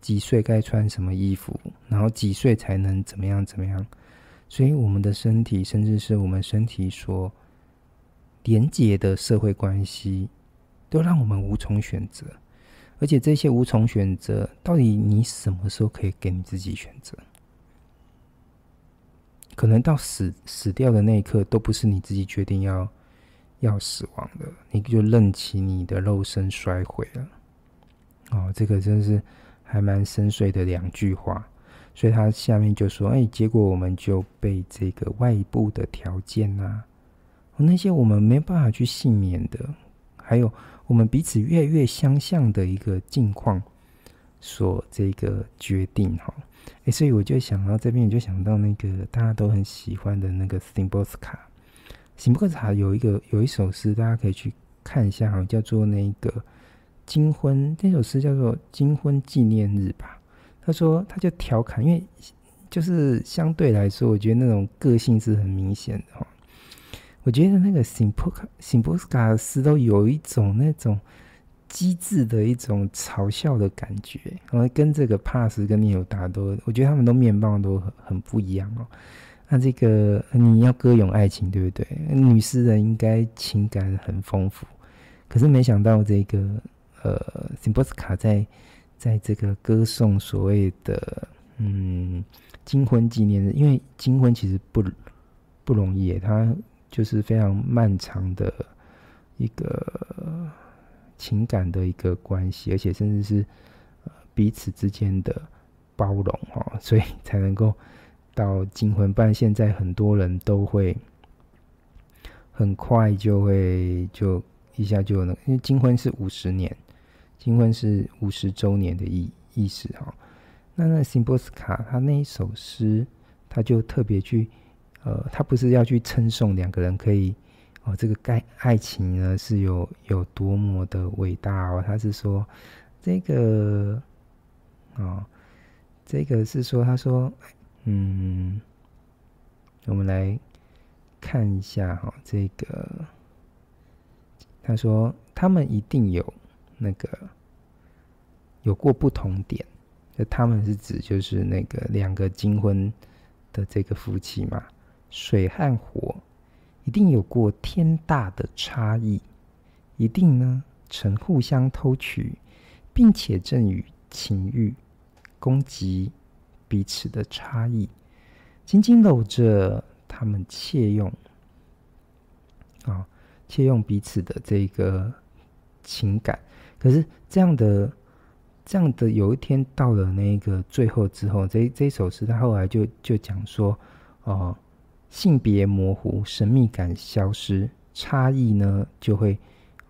几岁该穿什么衣服，然后几岁才能怎么样怎么样。所以，我们的身体，甚至是我们身体所连接的社会关系，都让我们无从选择。而且，这些无从选择，到底你什么时候可以给你自己选择？可能到死死掉的那一刻，都不是你自己决定要要死亡的，你就任其你的肉身衰毁了。哦，这个真是还蛮深邃的两句话。所以他下面就说：“哎，结果我们就被这个外部的条件啊，那些我们没办法去幸免的，还有我们彼此越越相像的一个境况，所这个决定哈。哎，所以我就想到这边，我就想到那个大家都很喜欢的那个 Szymborska。Szymborska 有一个有一首诗，大家可以去看一下哈，叫做那个金婚，那首诗叫做《金婚纪念日》吧。”他说：“他就调侃，因为就是相对来说，我觉得那种个性是很明显的哈。我觉得那个辛波卡、辛波斯卡斯都有一种那种机智的一种嘲笑的感觉，然后跟这个帕斯跟聂鲁达都，我觉得他们都面貌都很很不一样哦。那这个你要歌咏爱情，对不对？女诗人应该情感很丰富，可是没想到这个呃，辛波斯卡在。”在这个歌颂所谓的嗯金婚纪念日，因为金婚其实不不容易，他就是非常漫长的一个情感的一个关系，而且甚至是彼此之间的包容哈，所以才能够到金婚。不然现在很多人都会很快就会就一下就能，因为金婚是五十年。金婚是五十周年的意意思哈，那那辛波斯卡他那一首诗，他就特别去，呃，他不是要去称颂两个人可以，哦，这个爱爱情呢是有有多么的伟大哦，他是说这个，哦，这个是说他说，嗯，我们来看一下哈，这个他说他们一定有。那个有过不同点，就他们是指就是那个两个金婚的这个夫妻嘛，水和火一定有过天大的差异，一定呢曾互相偷取，并且正与情欲攻击彼此的差异，紧紧搂着他们窃用啊，窃用彼此的这个情感。可是这样的，这样的有一天到了那个最后之后，这这首诗他后来就就讲说，哦，性别模糊，神秘感消失，差异呢，就会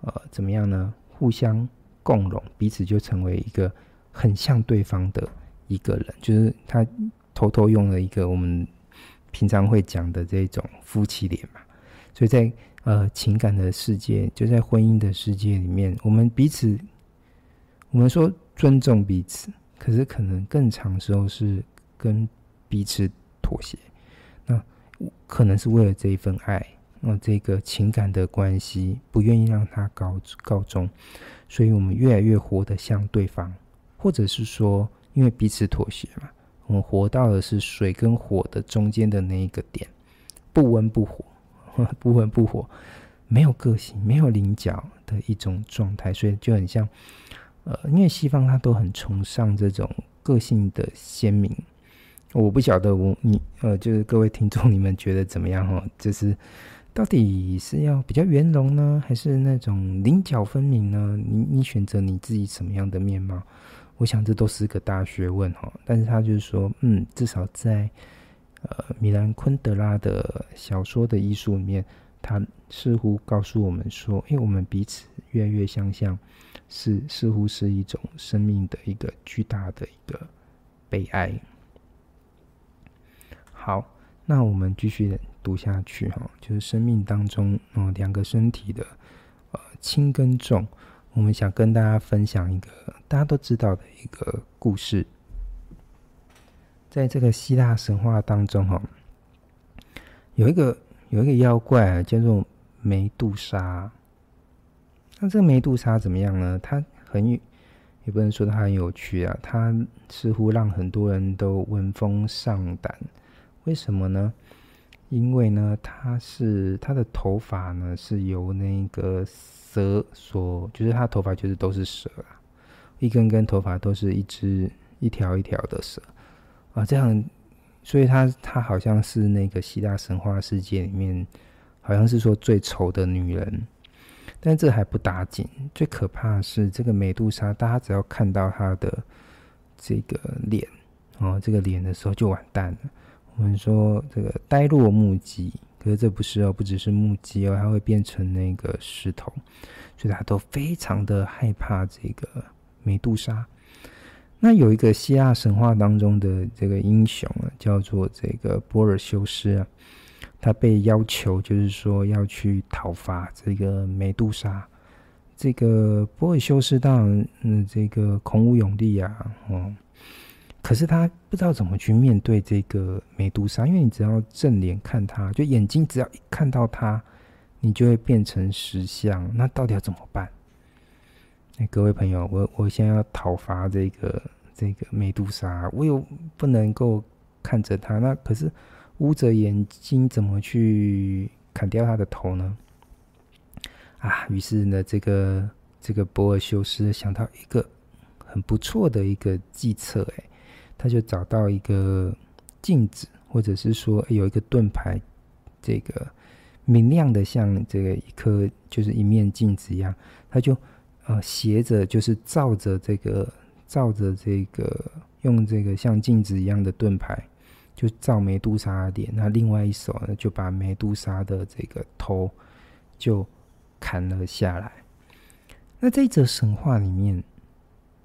呃怎么样呢？互相共融，彼此就成为一个很像对方的一个人。就是他偷偷用了一个我们平常会讲的这种夫妻脸嘛。所以在呃情感的世界，就在婚姻的世界里面，我们彼此，我们说尊重彼此，可是可能更长时候是跟彼此妥协。那可能是为了这一份爱。那这个情感的关系不愿意让它告告终，所以我们越来越活得像对方，或者是说，因为彼此妥协嘛，我们活到的是水跟火的中间的那一个点，不温不火，不温不火，没有个性，没有棱角的一种状态，所以就很像，呃，因为西方它都很崇尚这种个性的鲜明，我不晓得我你呃，就是各位听众你们觉得怎么样哈？就是。到底是要比较圆融呢，还是那种棱角分明呢？你你选择你自己什么样的面貌？我想这都是个大学问哈。但是他就是说，嗯，至少在呃米兰昆德拉的小说的艺术里面，他似乎告诉我们说，因为，我们彼此越来越相像，是似乎是一种生命的一个巨大的一个悲哀。好，那我们继续。读下去哈，就是生命当中，嗯，两个身体的呃轻跟重，我们想跟大家分享一个大家都知道的一个故事。在这个希腊神话当中哈，有一个有一个妖怪啊，叫做梅杜莎。那这个梅杜莎怎么样呢？它很也不能说它很有趣啊，它似乎让很多人都闻风丧胆。为什么呢？因为呢，他是他的头发呢是由那个蛇所，就是他头发就是都是蛇啊，一根根头发都是一只一条一条的蛇啊，这样，所以他他好像是那个希腊神话世界里面，好像是说最丑的女人，但这还不打紧，最可怕是这个美杜莎，大家只要看到她的这个脸哦，这个脸的时候就完蛋了。我们说这个呆若木鸡，可是这不是哦，不只是木鸡哦，它会变成那个石头，所以大家都非常的害怕这个美杜莎。那有一个希腊神话当中的这个英雄啊，叫做这个波尔修斯啊，他被要求就是说要去讨伐这个美杜莎。这个波尔修斯当然嗯，这个孔武有力啊，哦。可是他不知道怎么去面对这个美杜莎，因为你只要正脸看他，就眼睛只要一看到他，你就会变成石像。那到底要怎么办？哎，各位朋友，我我现在要讨伐这个这个美杜莎，我又不能够看着他，那可是捂着眼睛怎么去砍掉他的头呢？啊，于是呢，这个这个波尔修斯想到一个很不错的一个计策，哎。他就找到一个镜子，或者是说有一个盾牌，这个明亮的像这个一颗就是一面镜子一样，他就呃斜着就是照着这个照着这个用这个像镜子一样的盾牌，就照梅杜莎的脸，那另外一手呢就把梅杜莎的这个头就砍了下来。那这则神话里面，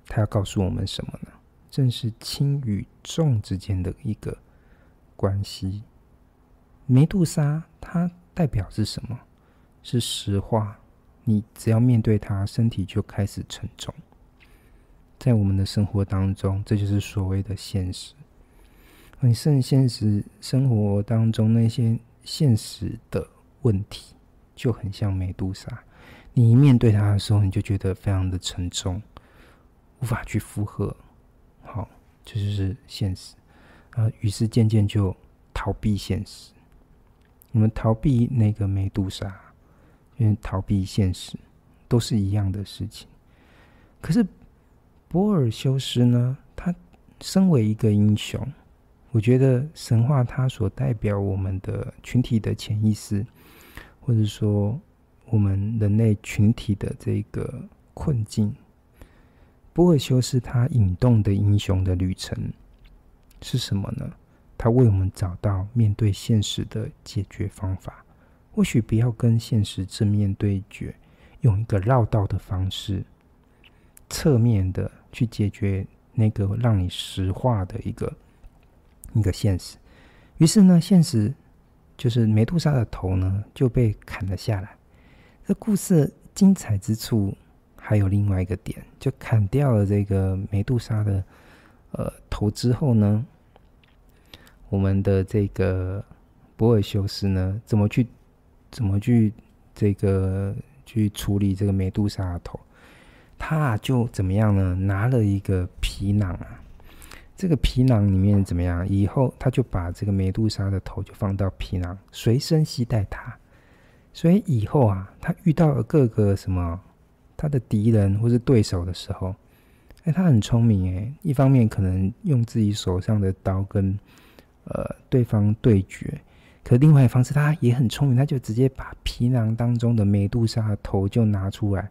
他要告诉我们什么呢？正是轻与重之间的一个关系。梅杜莎它代表是什么？是实话。你只要面对它，身体就开始沉重。在我们的生活当中，这就是所谓的现实。你甚现实生活当中那些现实的问题，就很像梅杜莎。你一面对它的时候，你就觉得非常的沉重，无法去负荷。这就是现实啊。于是渐渐就逃避现实。我们逃避那个美杜莎，因为逃避现实都是一样的事情。可是波尔修斯呢？他身为一个英雄，我觉得神话它所代表我们的群体的潜意识，或者说我们人类群体的这个困境。波尔修斯他引动的英雄的旅程是什么呢？他为我们找到面对现实的解决方法，或许不要跟现实正面对决，用一个绕道的方式，侧面的去解决那个让你石化的一个一个现实。于是呢，现实就是梅杜莎的头呢就被砍了下来。这故事精彩之处还有另外一个点，就砍掉了这个梅杜莎的呃头之后呢，我们的这个柏尔修斯呢，怎么去怎么去这个去处理这个梅杜莎的头？他就怎么样呢？拿了一个皮囊啊。这个皮囊里面怎么样？以后他就把这个梅杜莎的头就放到皮囊，随身携带它。所以以后啊，他遇到了各个什么他的敌人或是对手的时候，哎，他很聪明哎。一方面可能用自己手上的刀跟呃对方对决，可另外一方式他也很聪明，他就直接把皮囊当中的梅杜莎的头就拿出来，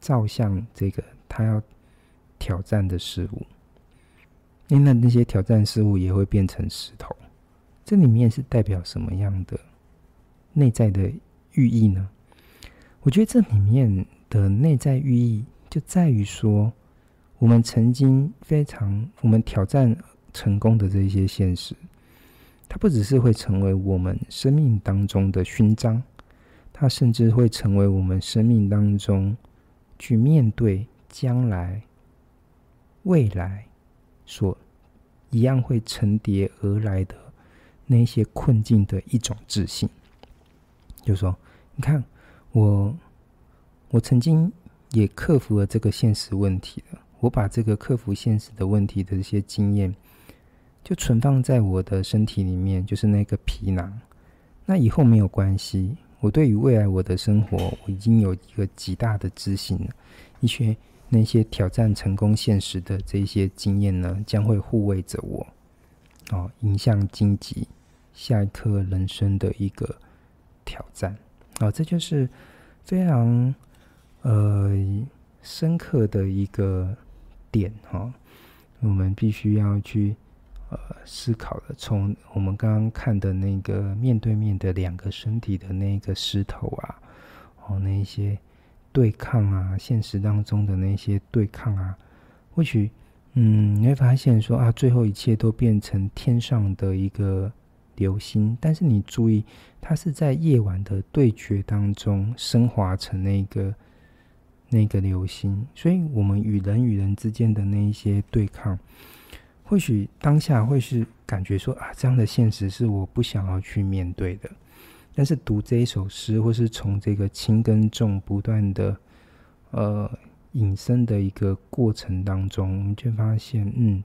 照向这个他要挑战的事物。因为那那些挑战事物也会变成石头，这里面是代表什么样的内在的寓意呢？我觉得这里面的内在寓意就在于说，我们曾经非常我们挑战成功的这些现实，它不只是会成为我们生命当中的勋章，它甚至会成为我们生命当中去面对将来未来。所一样会层叠而来的那些困境的一种自信，就说，你看我，我曾经也克服了这个现实问题了。我把这个克服现实的问题的这些经验，就存放在我的身体里面，就是那个皮囊。那以后没有关系，我对于未来我的生活，我已经有一个极大的自信了。一些。那些挑战成功现实的这些经验呢，将会护卫着我，哦，迎向荆棘，下一刻人生的一个挑战，哦，这就是非常呃深刻的一个点哈，哦，我们必须要去呃思考的。从我们刚刚看的那个面对面的两个身体的那个石头啊，哦，那些。对抗啊，现实当中的那些对抗啊，或许，嗯，你会发现说啊，最后一切都变成天上的一个流星，但是你注意，它是在夜晚的对决当中升华成那个那个流星，所以我们与人与人之间的那一些对抗，或许当下会是感觉说啊，这样的现实是我不想要去面对的。但是读这一首诗，或是从这个轻跟重不断的呃引申的一个过程当中，我们就发现，嗯，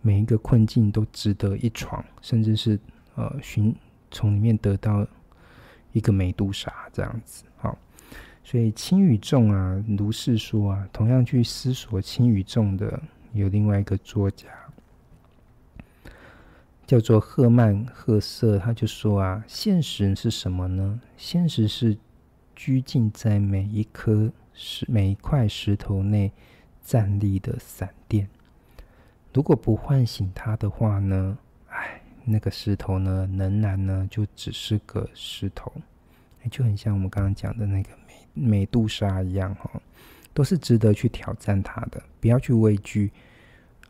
每一个困境都值得一闯，甚至是呃寻从里面得到一个美杜莎这样子。好，所以轻与重啊，如是说啊，同样去思索轻与重的有另外一个作家。叫做赫曼·赫瑟，他就说啊，现实是什么呢？现实是拘禁在每一颗石、每一块石头内站立的闪电。如果不唤醒它的话呢，哎，那个石头呢，仍然呢就只是个石头，就很像我们刚刚讲的那个美杜莎一样哈，都是值得去挑战它的，不要去畏惧。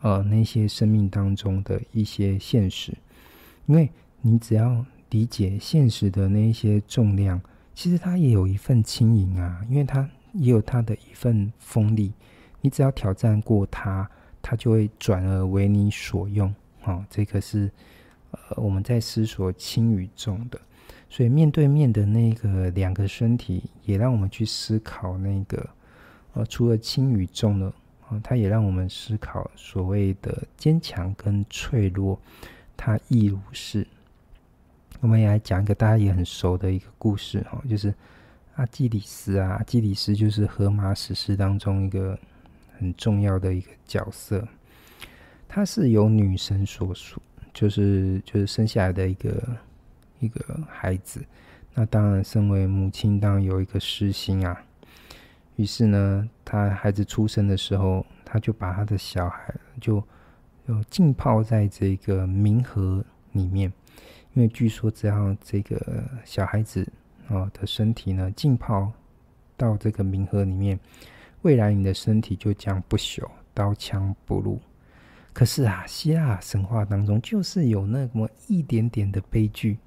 呃，那些生命当中的一些现实，因为你只要理解现实的那一些重量，其实它也有一份轻盈啊，因为它也有它的一份锋利。你只要挑战过它，它就会转而为你所用。哦，这个是呃我们在思索轻与重的，所以面对面的那个两个身体，也让我们去思考那个呃除了轻与重的。它也让我们思考所谓的坚强跟脆弱，它亦如是。我们也来讲一个大家也很熟的一个故事哈，就是阿基里斯啊，阿基里斯就是荷马史诗当中一个很重要的一个角色。他是由女神所属，就是就是生下来的一个一个孩子。那当然，身为母亲，当然有一个私心啊。于是呢，他孩子出生的时候，他就把他的小孩就就浸泡在这个冥河里面，因为据说只要这个小孩子哦的身体呢浸泡到这个冥河里面，未来你的身体就将不朽，刀枪不入。可是啊，希腊神话当中就是有那么一点点的悲剧，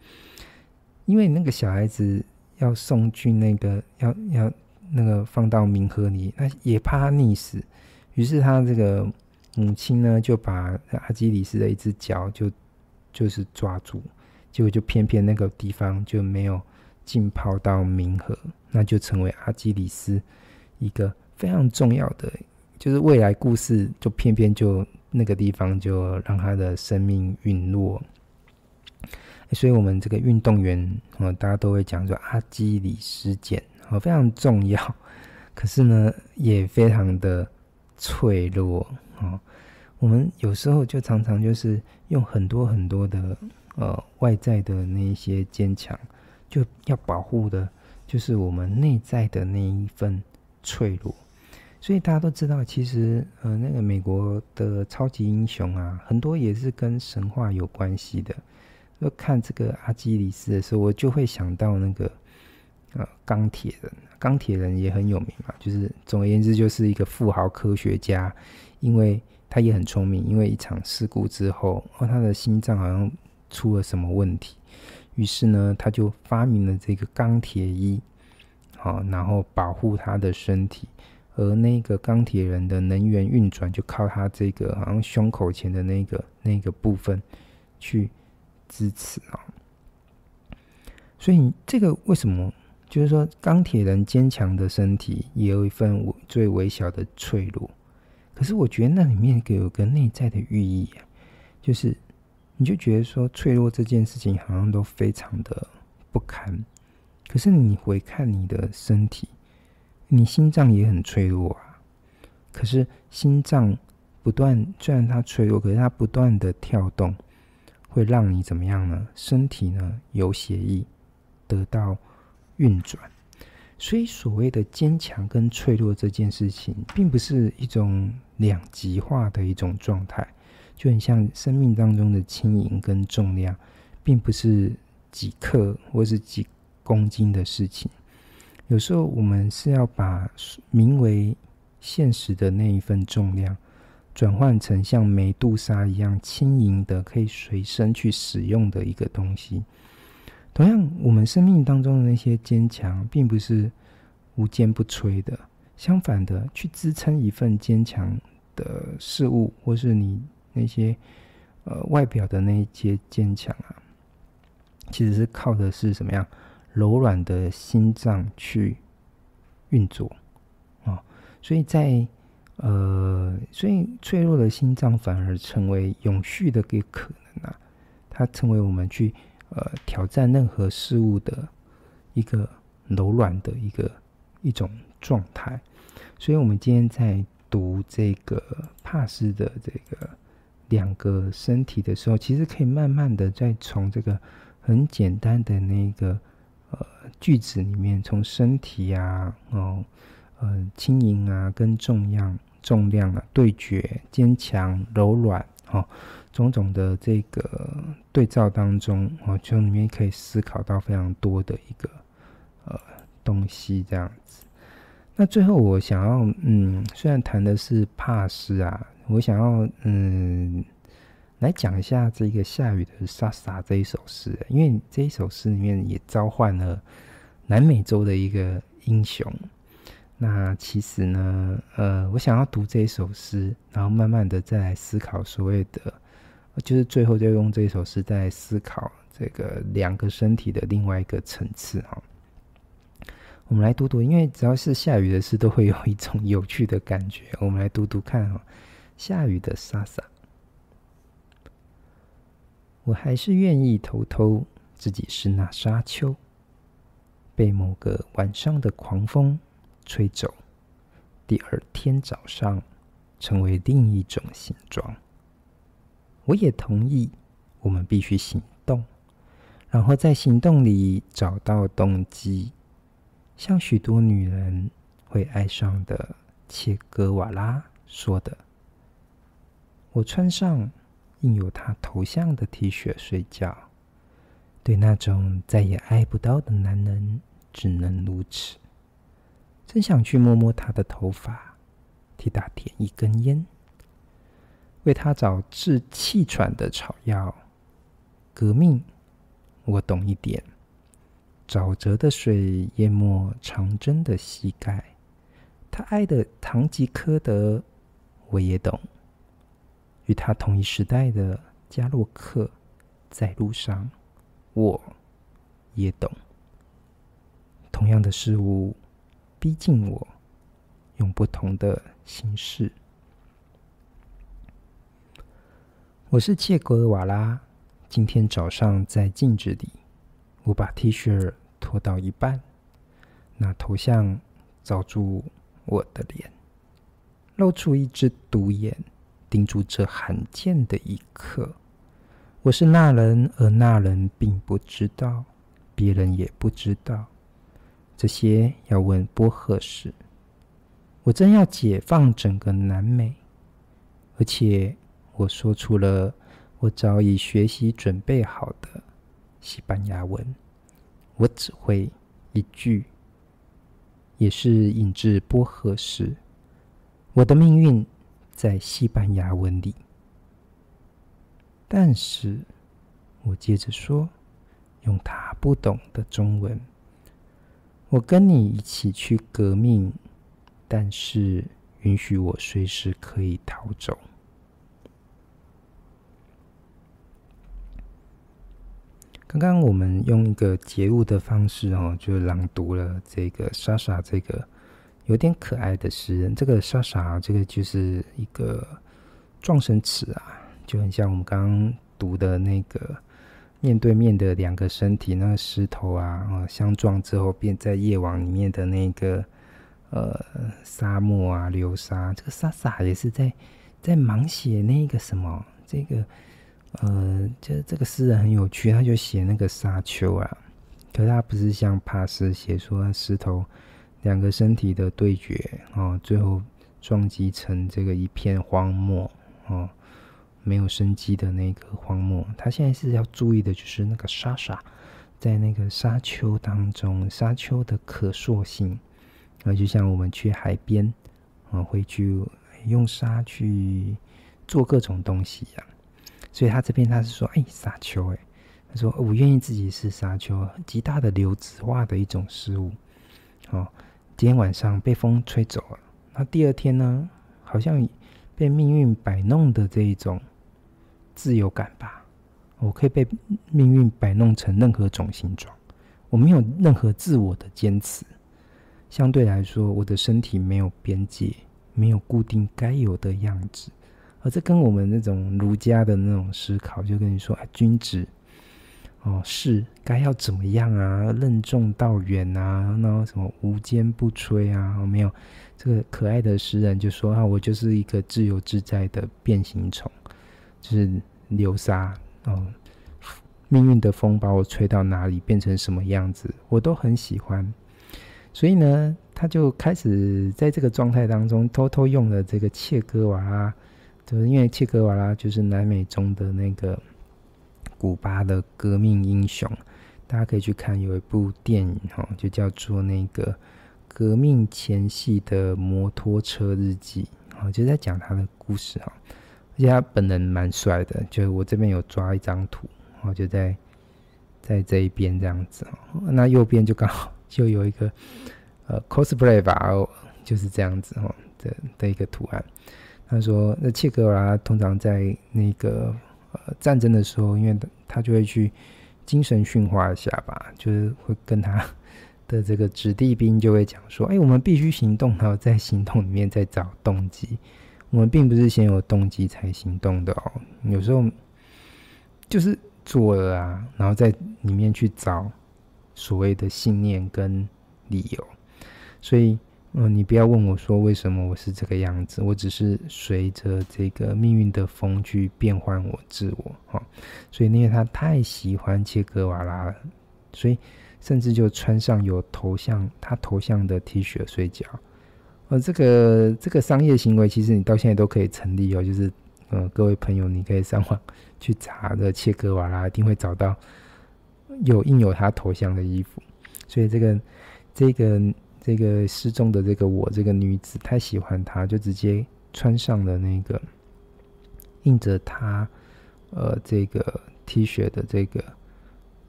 因为那个小孩子要送去那个要要那个放到冥河里，那也怕他溺死，于是他这个母亲呢就把阿基里斯的一只脚就就是抓住，结果就偏偏那个地方就没有浸泡到冥河，那就成为阿基里斯一个非常重要的，就是未来故事就偏偏就。那个地方就让他的生命陨落，所以，我们这个运动员，哦，大家都会讲说阿基里斯腱，啊，非常重要，可是呢，也非常的脆弱，哦。我们有时候就常常就是用很多很多的呃外在的那一些坚强，就要保护的，就是我们内在的那一份脆弱。所以大家都知道，其实呃，那个美国的超级英雄啊，很多也是跟神话有关系的。就看这个阿基里斯的时候，我就会想到那个呃钢铁人。钢铁人也很有名嘛，就是总而言之，就是一个富豪科学家，因为他也很聪明，因为一场事故之后，哦，他的心脏好像出了什么问题，于是呢，他就发明了这个钢铁衣，好，然后保护他的身体。而那个钢铁人的能源运转，就靠他这个好像胸口前的那个那个部分去支持啊。所以这个为什么就是说钢铁人坚强的身体也有一份最微小的脆弱？可是我觉得那里面有个内在的寓意啊，就是你就觉得说脆弱这件事情好像都非常的不堪，可是你回看你的身体。你心脏也很脆弱啊，可是心脏不断，虽然它脆弱，可是它不断的跳动，会让你怎么样呢？身体呢有血液得到运转，所以所谓的坚强跟脆弱这件事情，并不是一种两极化的一种状态，就很像生命当中的轻盈跟重量，并不是几克或是几公斤的事情。有时候我们是要把名为现实的那一份重量，转换成像梅杜莎一样轻盈的、可以随身去使用的一个东西。同样，我们生命当中的那些坚强，并不是无坚不摧的，相反的，去支撑一份坚强的事物，或是你那些呃外表的那些坚强啊，其实是靠的是什么样？柔软的心脏去运作啊、哦，所以在呃，所以脆弱的心脏反而成为永续的一个可能啊，它成为我们去呃挑战任何事物的一个柔软的一个一种状态。所以，我们今天在读这个帕斯的这个两个身体的时候，其实可以慢慢的再从这个很简单的那个。句子里面从身体啊，哦，呃，轻盈啊，跟重量、重量啊对决，坚强、柔软，哦，种种的这个对照当中，哦，就里面可以思考到非常多的一个呃东西，这样子。那最后我想要，嗯，虽然谈的是帕斯啊，我想要，嗯。来讲一下这个下雨的《莎莎》这一首诗，因为这一首诗里面也召唤了南美洲的一个英雄。那其实呢，呃，我想要读这一首诗，然后慢慢的再来思考所谓的，就是最后就用这一首诗再来思考这个两个身体的另外一个层次哈。我们来读读，因为只要是下雨的诗，都会有一种有趣的感觉。我们来读读看哈，下雨的《莎莎》。我还是愿意偷偷自己是那沙丘，被某个晚上的狂风吹走，第二天早上成为另一种形状。我也同意，我们必须行动，然后在行动里找到动机，像许多女人会爱上的切格瓦拉说的：“我穿上。”印有他头像的 T 恤睡觉，对那种再也爱不到的男人只能如此。真想去摸摸他的头发，替他点一根烟，为他找治气喘的草药。革命，我懂一点。沼泽的水淹没长征的膝盖，他爱的堂吉诃德，我也懂。与他同一时代的加洛克，在路上，我也懂。同样的事物逼近我，用不同的形式。我是切格瓦拉。今天早上在镜子里，我把 T 恤脱到一半，那头像罩住我的脸，露出一只独眼，盯住这罕见的一刻。我是那人，而那人并不知道，别人也不知道。这些要问波赫士。我正要解放整个南美，而且我说出了。我早已学习准备好的西班牙文，我只会一句，也是引自波赫士。我的命运在西班牙文里，但是我接着说，用他不懂的中文。我跟你一起去革命，但是允许我随时可以逃走。刚刚我们用一个节录的方式哦，就朗读了这个莎莎这个有点可爱的诗人。这个莎莎，这个就是一个撞声词啊，就很像我们刚刚读的那个面对面的两个身体，那个石头啊，相撞之后变在夜晚里面的那个呃沙漠啊流沙。这个莎莎也是在在盲写那个什么这个。呃，就这个诗人很有趣，他就写那个沙丘啊，可是他不是像帕斯写说石头两个身体的对决哦，最后撞击成这个一片荒漠哦，没有生机的那个荒漠。他现在是要注意的就是那个莎莎在那个沙丘当中，沙丘的可塑性啊，就像我们去海边啊，会去用沙去做各种东西一样。所以他这边他是说，哎，沙丘，哎，他说我愿意自己是沙丘，极大的流子化的一种事物。哦，今天晚上被风吹走了，那第二天呢，好像被命运摆弄的这一种自由感吧。我可以被命运摆弄成任何种形状，我没有任何自我的坚持。相对来说，我的身体没有边界，没有固定该有的样子。而这跟我们那种儒家的那种思考，就跟你说，啊，君子哦，是该要怎么样啊？任重道远啊，然后什么无坚不摧啊？没有，这个可爱的诗人就说啊，我就是一个自由自在的变形虫，就是流沙哦，命运的风把我吹到哪里，变成什么样子，我都很喜欢。所以呢，他就开始在这个状态当中，偷偷用了这个切格瓦拉。就是因为切格瓦拉就是南美中的那个古巴的革命英雄，大家可以去看有一部电影哈，就叫做那个革命前夕的摩托车日记，啊，就在讲他的故事啊，而且他本人蛮帅的，就我这边有抓一张图，然后就在在这一边这样子哦，那右边就刚好 就有一个呃 cosplay 吧，就是这样子哈的的一个图案。他说：“那切格瓦拉通常在那个呃战争的时候，因为他就会去精神驯化一下吧，就是会跟他的这个子弟兵就会讲说：‘哎，我们必须行动，然后在行动里面再找动机。我们并不是先有动机才行动的哦，有时候就是做了啊，然后在里面去找所谓的信念跟理由，所以。’嗯，你不要问我说为什么我是这个样子，我只是随着这个命运的风去变换我自我哈。所以因为他太喜欢切格瓦拉了，所以甚至就穿上有头像他头像的 T 恤睡觉。而这个这个商业行为，其实你到现在都可以成立哦。就是嗯，各位朋友，你可以上网 去查的切格瓦拉，一定会找到有印有他头像的衣服。所以这个这个这个失踪的这个我这个女子太喜欢他，就直接穿上了那个印着他呃这个 T 恤的这个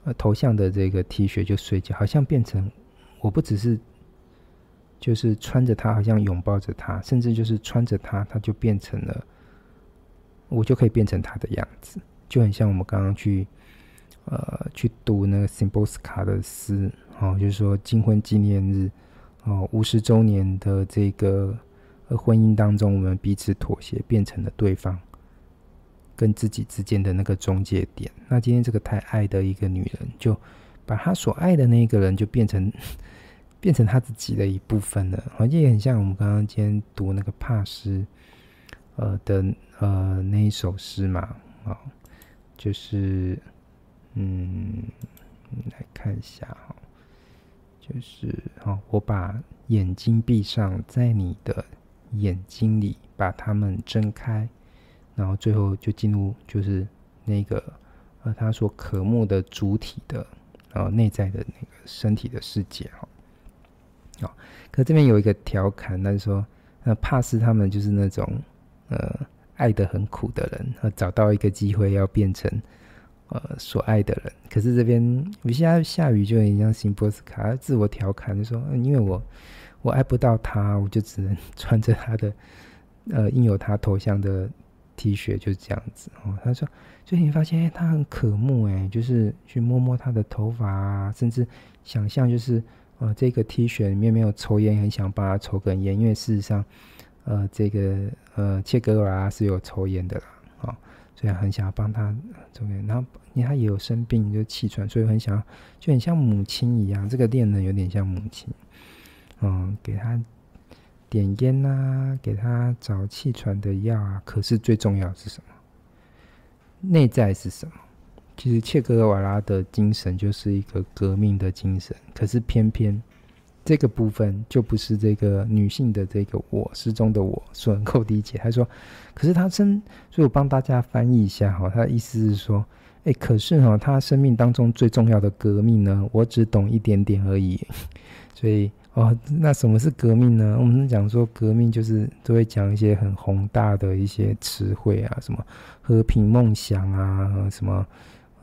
呃头像的这个 T 恤就睡觉，好像变成我不只是就是穿着它，好像拥抱着他，甚至就是穿着它，它就变成了我就可以变成他的样子，就很像我们刚刚去。呃，去读那个 Szymborska 的诗，哦，就是说金婚纪念日，哦，五十周年的这个婚姻当中，我们彼此妥协，变成了对方跟自己之间的那个中介点。那今天这个太爱的一个女人，就把她所爱的那个人，就变成 变成她自己的一部分了。好像也很像我们刚刚今天读那个帕斯，呃的呃那一首诗嘛，啊、哦，就是。嗯，来看一下哈，就是哦，我把眼睛闭上，在你的眼睛里把它们睁开，然后最后就进入就是那个呃他所渴慕的主体的呃内在的那个身体的世界哈。哦，可这边有一个调侃，那就说那帕斯他们就是那种呃爱得很苦的人，呃找到一个机会要变成。呃，所爱的人，可是这边有些下雨，就很像辛波斯卡自我调侃，就说，因为我我爱不到他，我就只能穿着他的呃印有他头像的 T 恤，就是这样子哦。他说，最近发现，哎，他很可慕，哎，就是去摸摸他的头发啊，甚至想象就是呃这个 T 恤里面没有抽烟，很想帮他抽根烟，因为事实上，呃，这个呃切格瓦拉是有抽烟的啦，所以很想要帮他抽烟，然后因为他也有生病，就气喘，所以很想要，就很像母亲一样。这个恋人有点像母亲，嗯，给他点烟呐、啊，给他找气喘的药啊。可是最重要的是什么？内在是什么？其实切格瓦拉的精神就是一个革命的精神，可是偏偏。这个部分就不是这个女性的这个我失踪的我所能够理解。他说：“可是他生，所以我帮大家翻译一下哈。他的意思是说，哎，可是哈，他生命当中最重要的革命呢，我只懂一点点而已。所以哦，那什么是革命呢？我们讲说革命就是都会讲一些很宏大的一些词汇啊，什么和平梦想啊，什么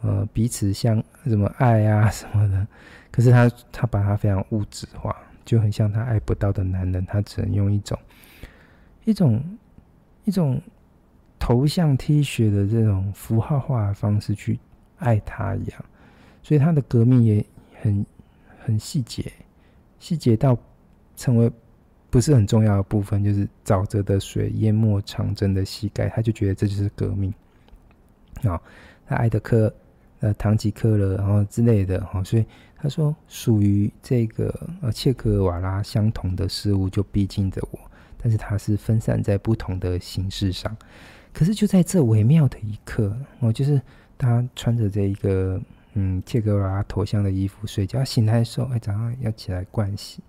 呃彼此相什么爱啊什么的。”可是他他把他非常物质化，就很像他爱不到的男人，他只能用一种一种一种头像 T 恤的这种符号化的方式去爱他一样，所以他的革命也很很细节，细节到成为不是很重要的部分，就是沼泽的水淹没长征的膝盖，他就觉得这就是革命啊，他爱德克呃唐吉诃德然后之类的哈，所以。他说：“属于这个呃切格瓦拉相同的事物就逼近着我，但是它是分散在不同的形式上。可是就在这微妙的一刻，我就是他穿着这一个嗯切格瓦拉头像的衣服睡觉，醒来的时候，哎，早上要起来盥洗，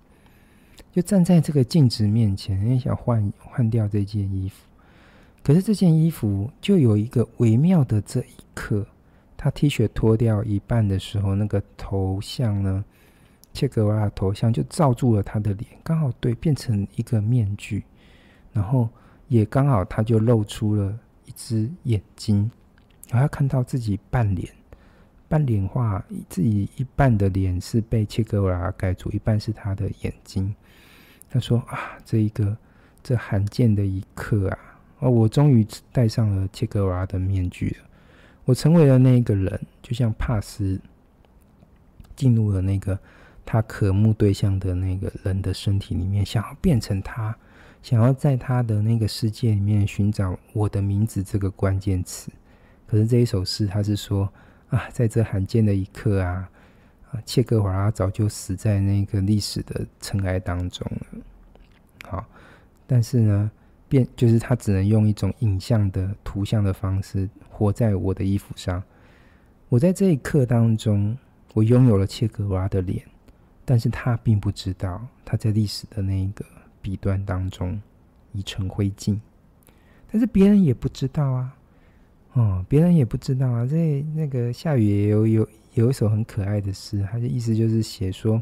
就站在这个镜子面前，也想换换掉这件衣服。可是这件衣服就有一个微妙的这一刻。”他 T 恤脱掉一半的时候，那个头像呢，切格瓦拉头像就罩住了他的脸，刚好对，变成一个面具，然后也刚好他就露出了一只眼睛，然后他看到自己半脸，半脸画，自己一半的脸是被切格瓦拉盖住，一半是他的眼睛。他说啊，这一个这罕见的一刻啊，哦，我终于戴上了切格瓦拉的面具了。我成为了那个人，就像帕斯进入了那个他渴慕对象的那个人的身体里面，想要变成他，想要在他的那个世界里面寻找我的名字这个关键词。可是这一首诗，他是说啊，在这罕见的一刻啊，啊，切格瓦拉早就死在那个历史的尘埃当中了。好，但是呢。变就是他只能用一种影像的图像的方式活在我的衣服上。我在这一刻当中，我拥有了切格瓦的脸，但是他并不知道他在历史的那一个彼端当中已成灰烬。但是别人也不知道啊，哦，别人也不知道啊。这那个下雨也有有有一首很可爱的诗，他的意思就是写说，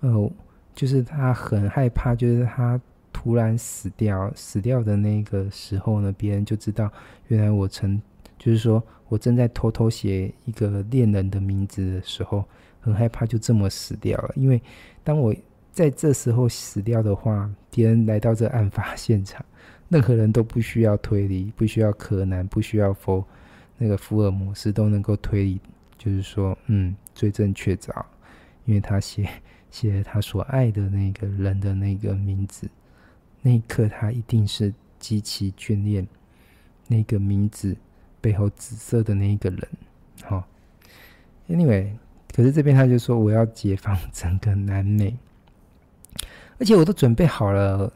呃，就是他很害怕，就是他突然死掉，死掉的那个时候呢，别人就知道，原来我曾，就是说我正在偷偷写一个恋人的名字的时候，很害怕就这么死掉了。因为当我在这时候死掉的话，别人来到这案发现场，任何人都不需要推理，不需要柯南，不需要佛那个福尔摩斯都能够推理。就是说，嗯，罪证确凿，因为他写写了他所爱的那个人的那个名字，那一刻他一定是极其眷恋那个名字背后紫色的那一个人。好，，Anyway，可是这边他就说我要解放 整个南美，而且我都准备好了，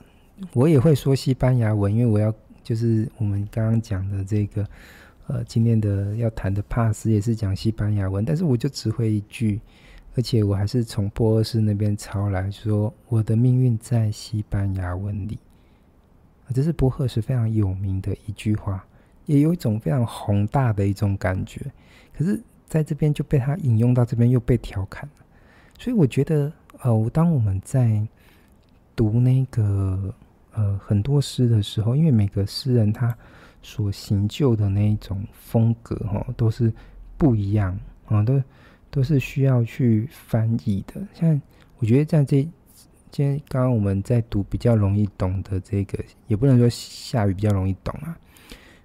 我也会说西班牙文，因为我要就是我们刚刚讲的这个。呃，今天的要谈的帕斯也是讲西班牙文，但是我就只会一句，而且我还是从波尔斯那边抄来说，我的命运在西班牙文里。这是波赫是非常有名的一句话，也有一种非常宏大的一种感觉。可是在这边就被他引用到这边，又被调侃。所以我觉得，呃，当我们在读那个呃很多诗的时候，因为每个诗人他。所行就的那一种风格，哈，都是不一样啊，都都是需要去翻译的。像我觉得在这，今天刚刚我们在读比较容易懂的这个，也不能说下雨比较容易懂啊，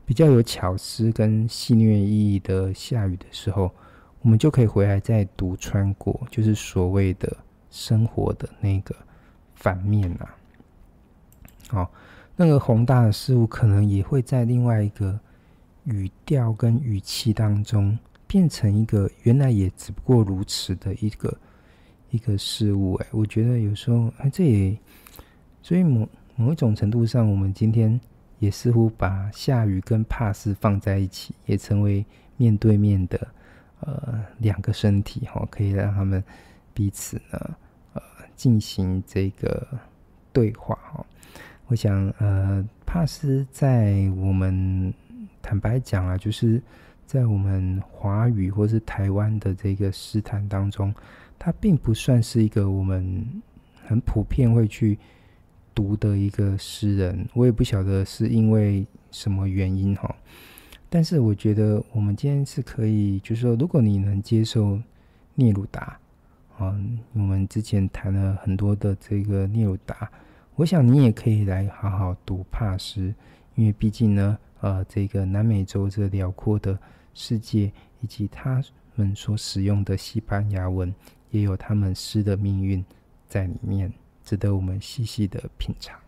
比较有巧思跟戏虐意义的下雨的时候，我们就可以回来再读穿过，就是所谓的生活的那个反面啊，好。那个宏大的事物，可能也会在另外一个语调跟语气当中，变成一个原来也只不过如此的一个一个事物。哎，我觉得有时候，哎，这也，所以某某一种程度上，我们今天也似乎把下雨跟帕斯放在一起，也成为面对面的呃两个身体哈，可以让他们彼此呢呃进行这个对话哈。我想，呃，帕斯在我们坦白讲啊，就是在我们华语或是台湾的这个诗坛当中，他并不算是一个我们很普遍会去读的一个诗人。我也不晓得是因为什么原因哈，但是我觉得我们今天是可以，就是说，如果你能接受聂鲁达，嗯，我们之前谈了很多的这个聂鲁达。我想你也可以来好好读帕斯，因为毕竟呢，呃，这个南美洲这辽阔的世界，以及他们所使用的西班牙文，也有他们诗的命运在里面，值得我们细细的品尝。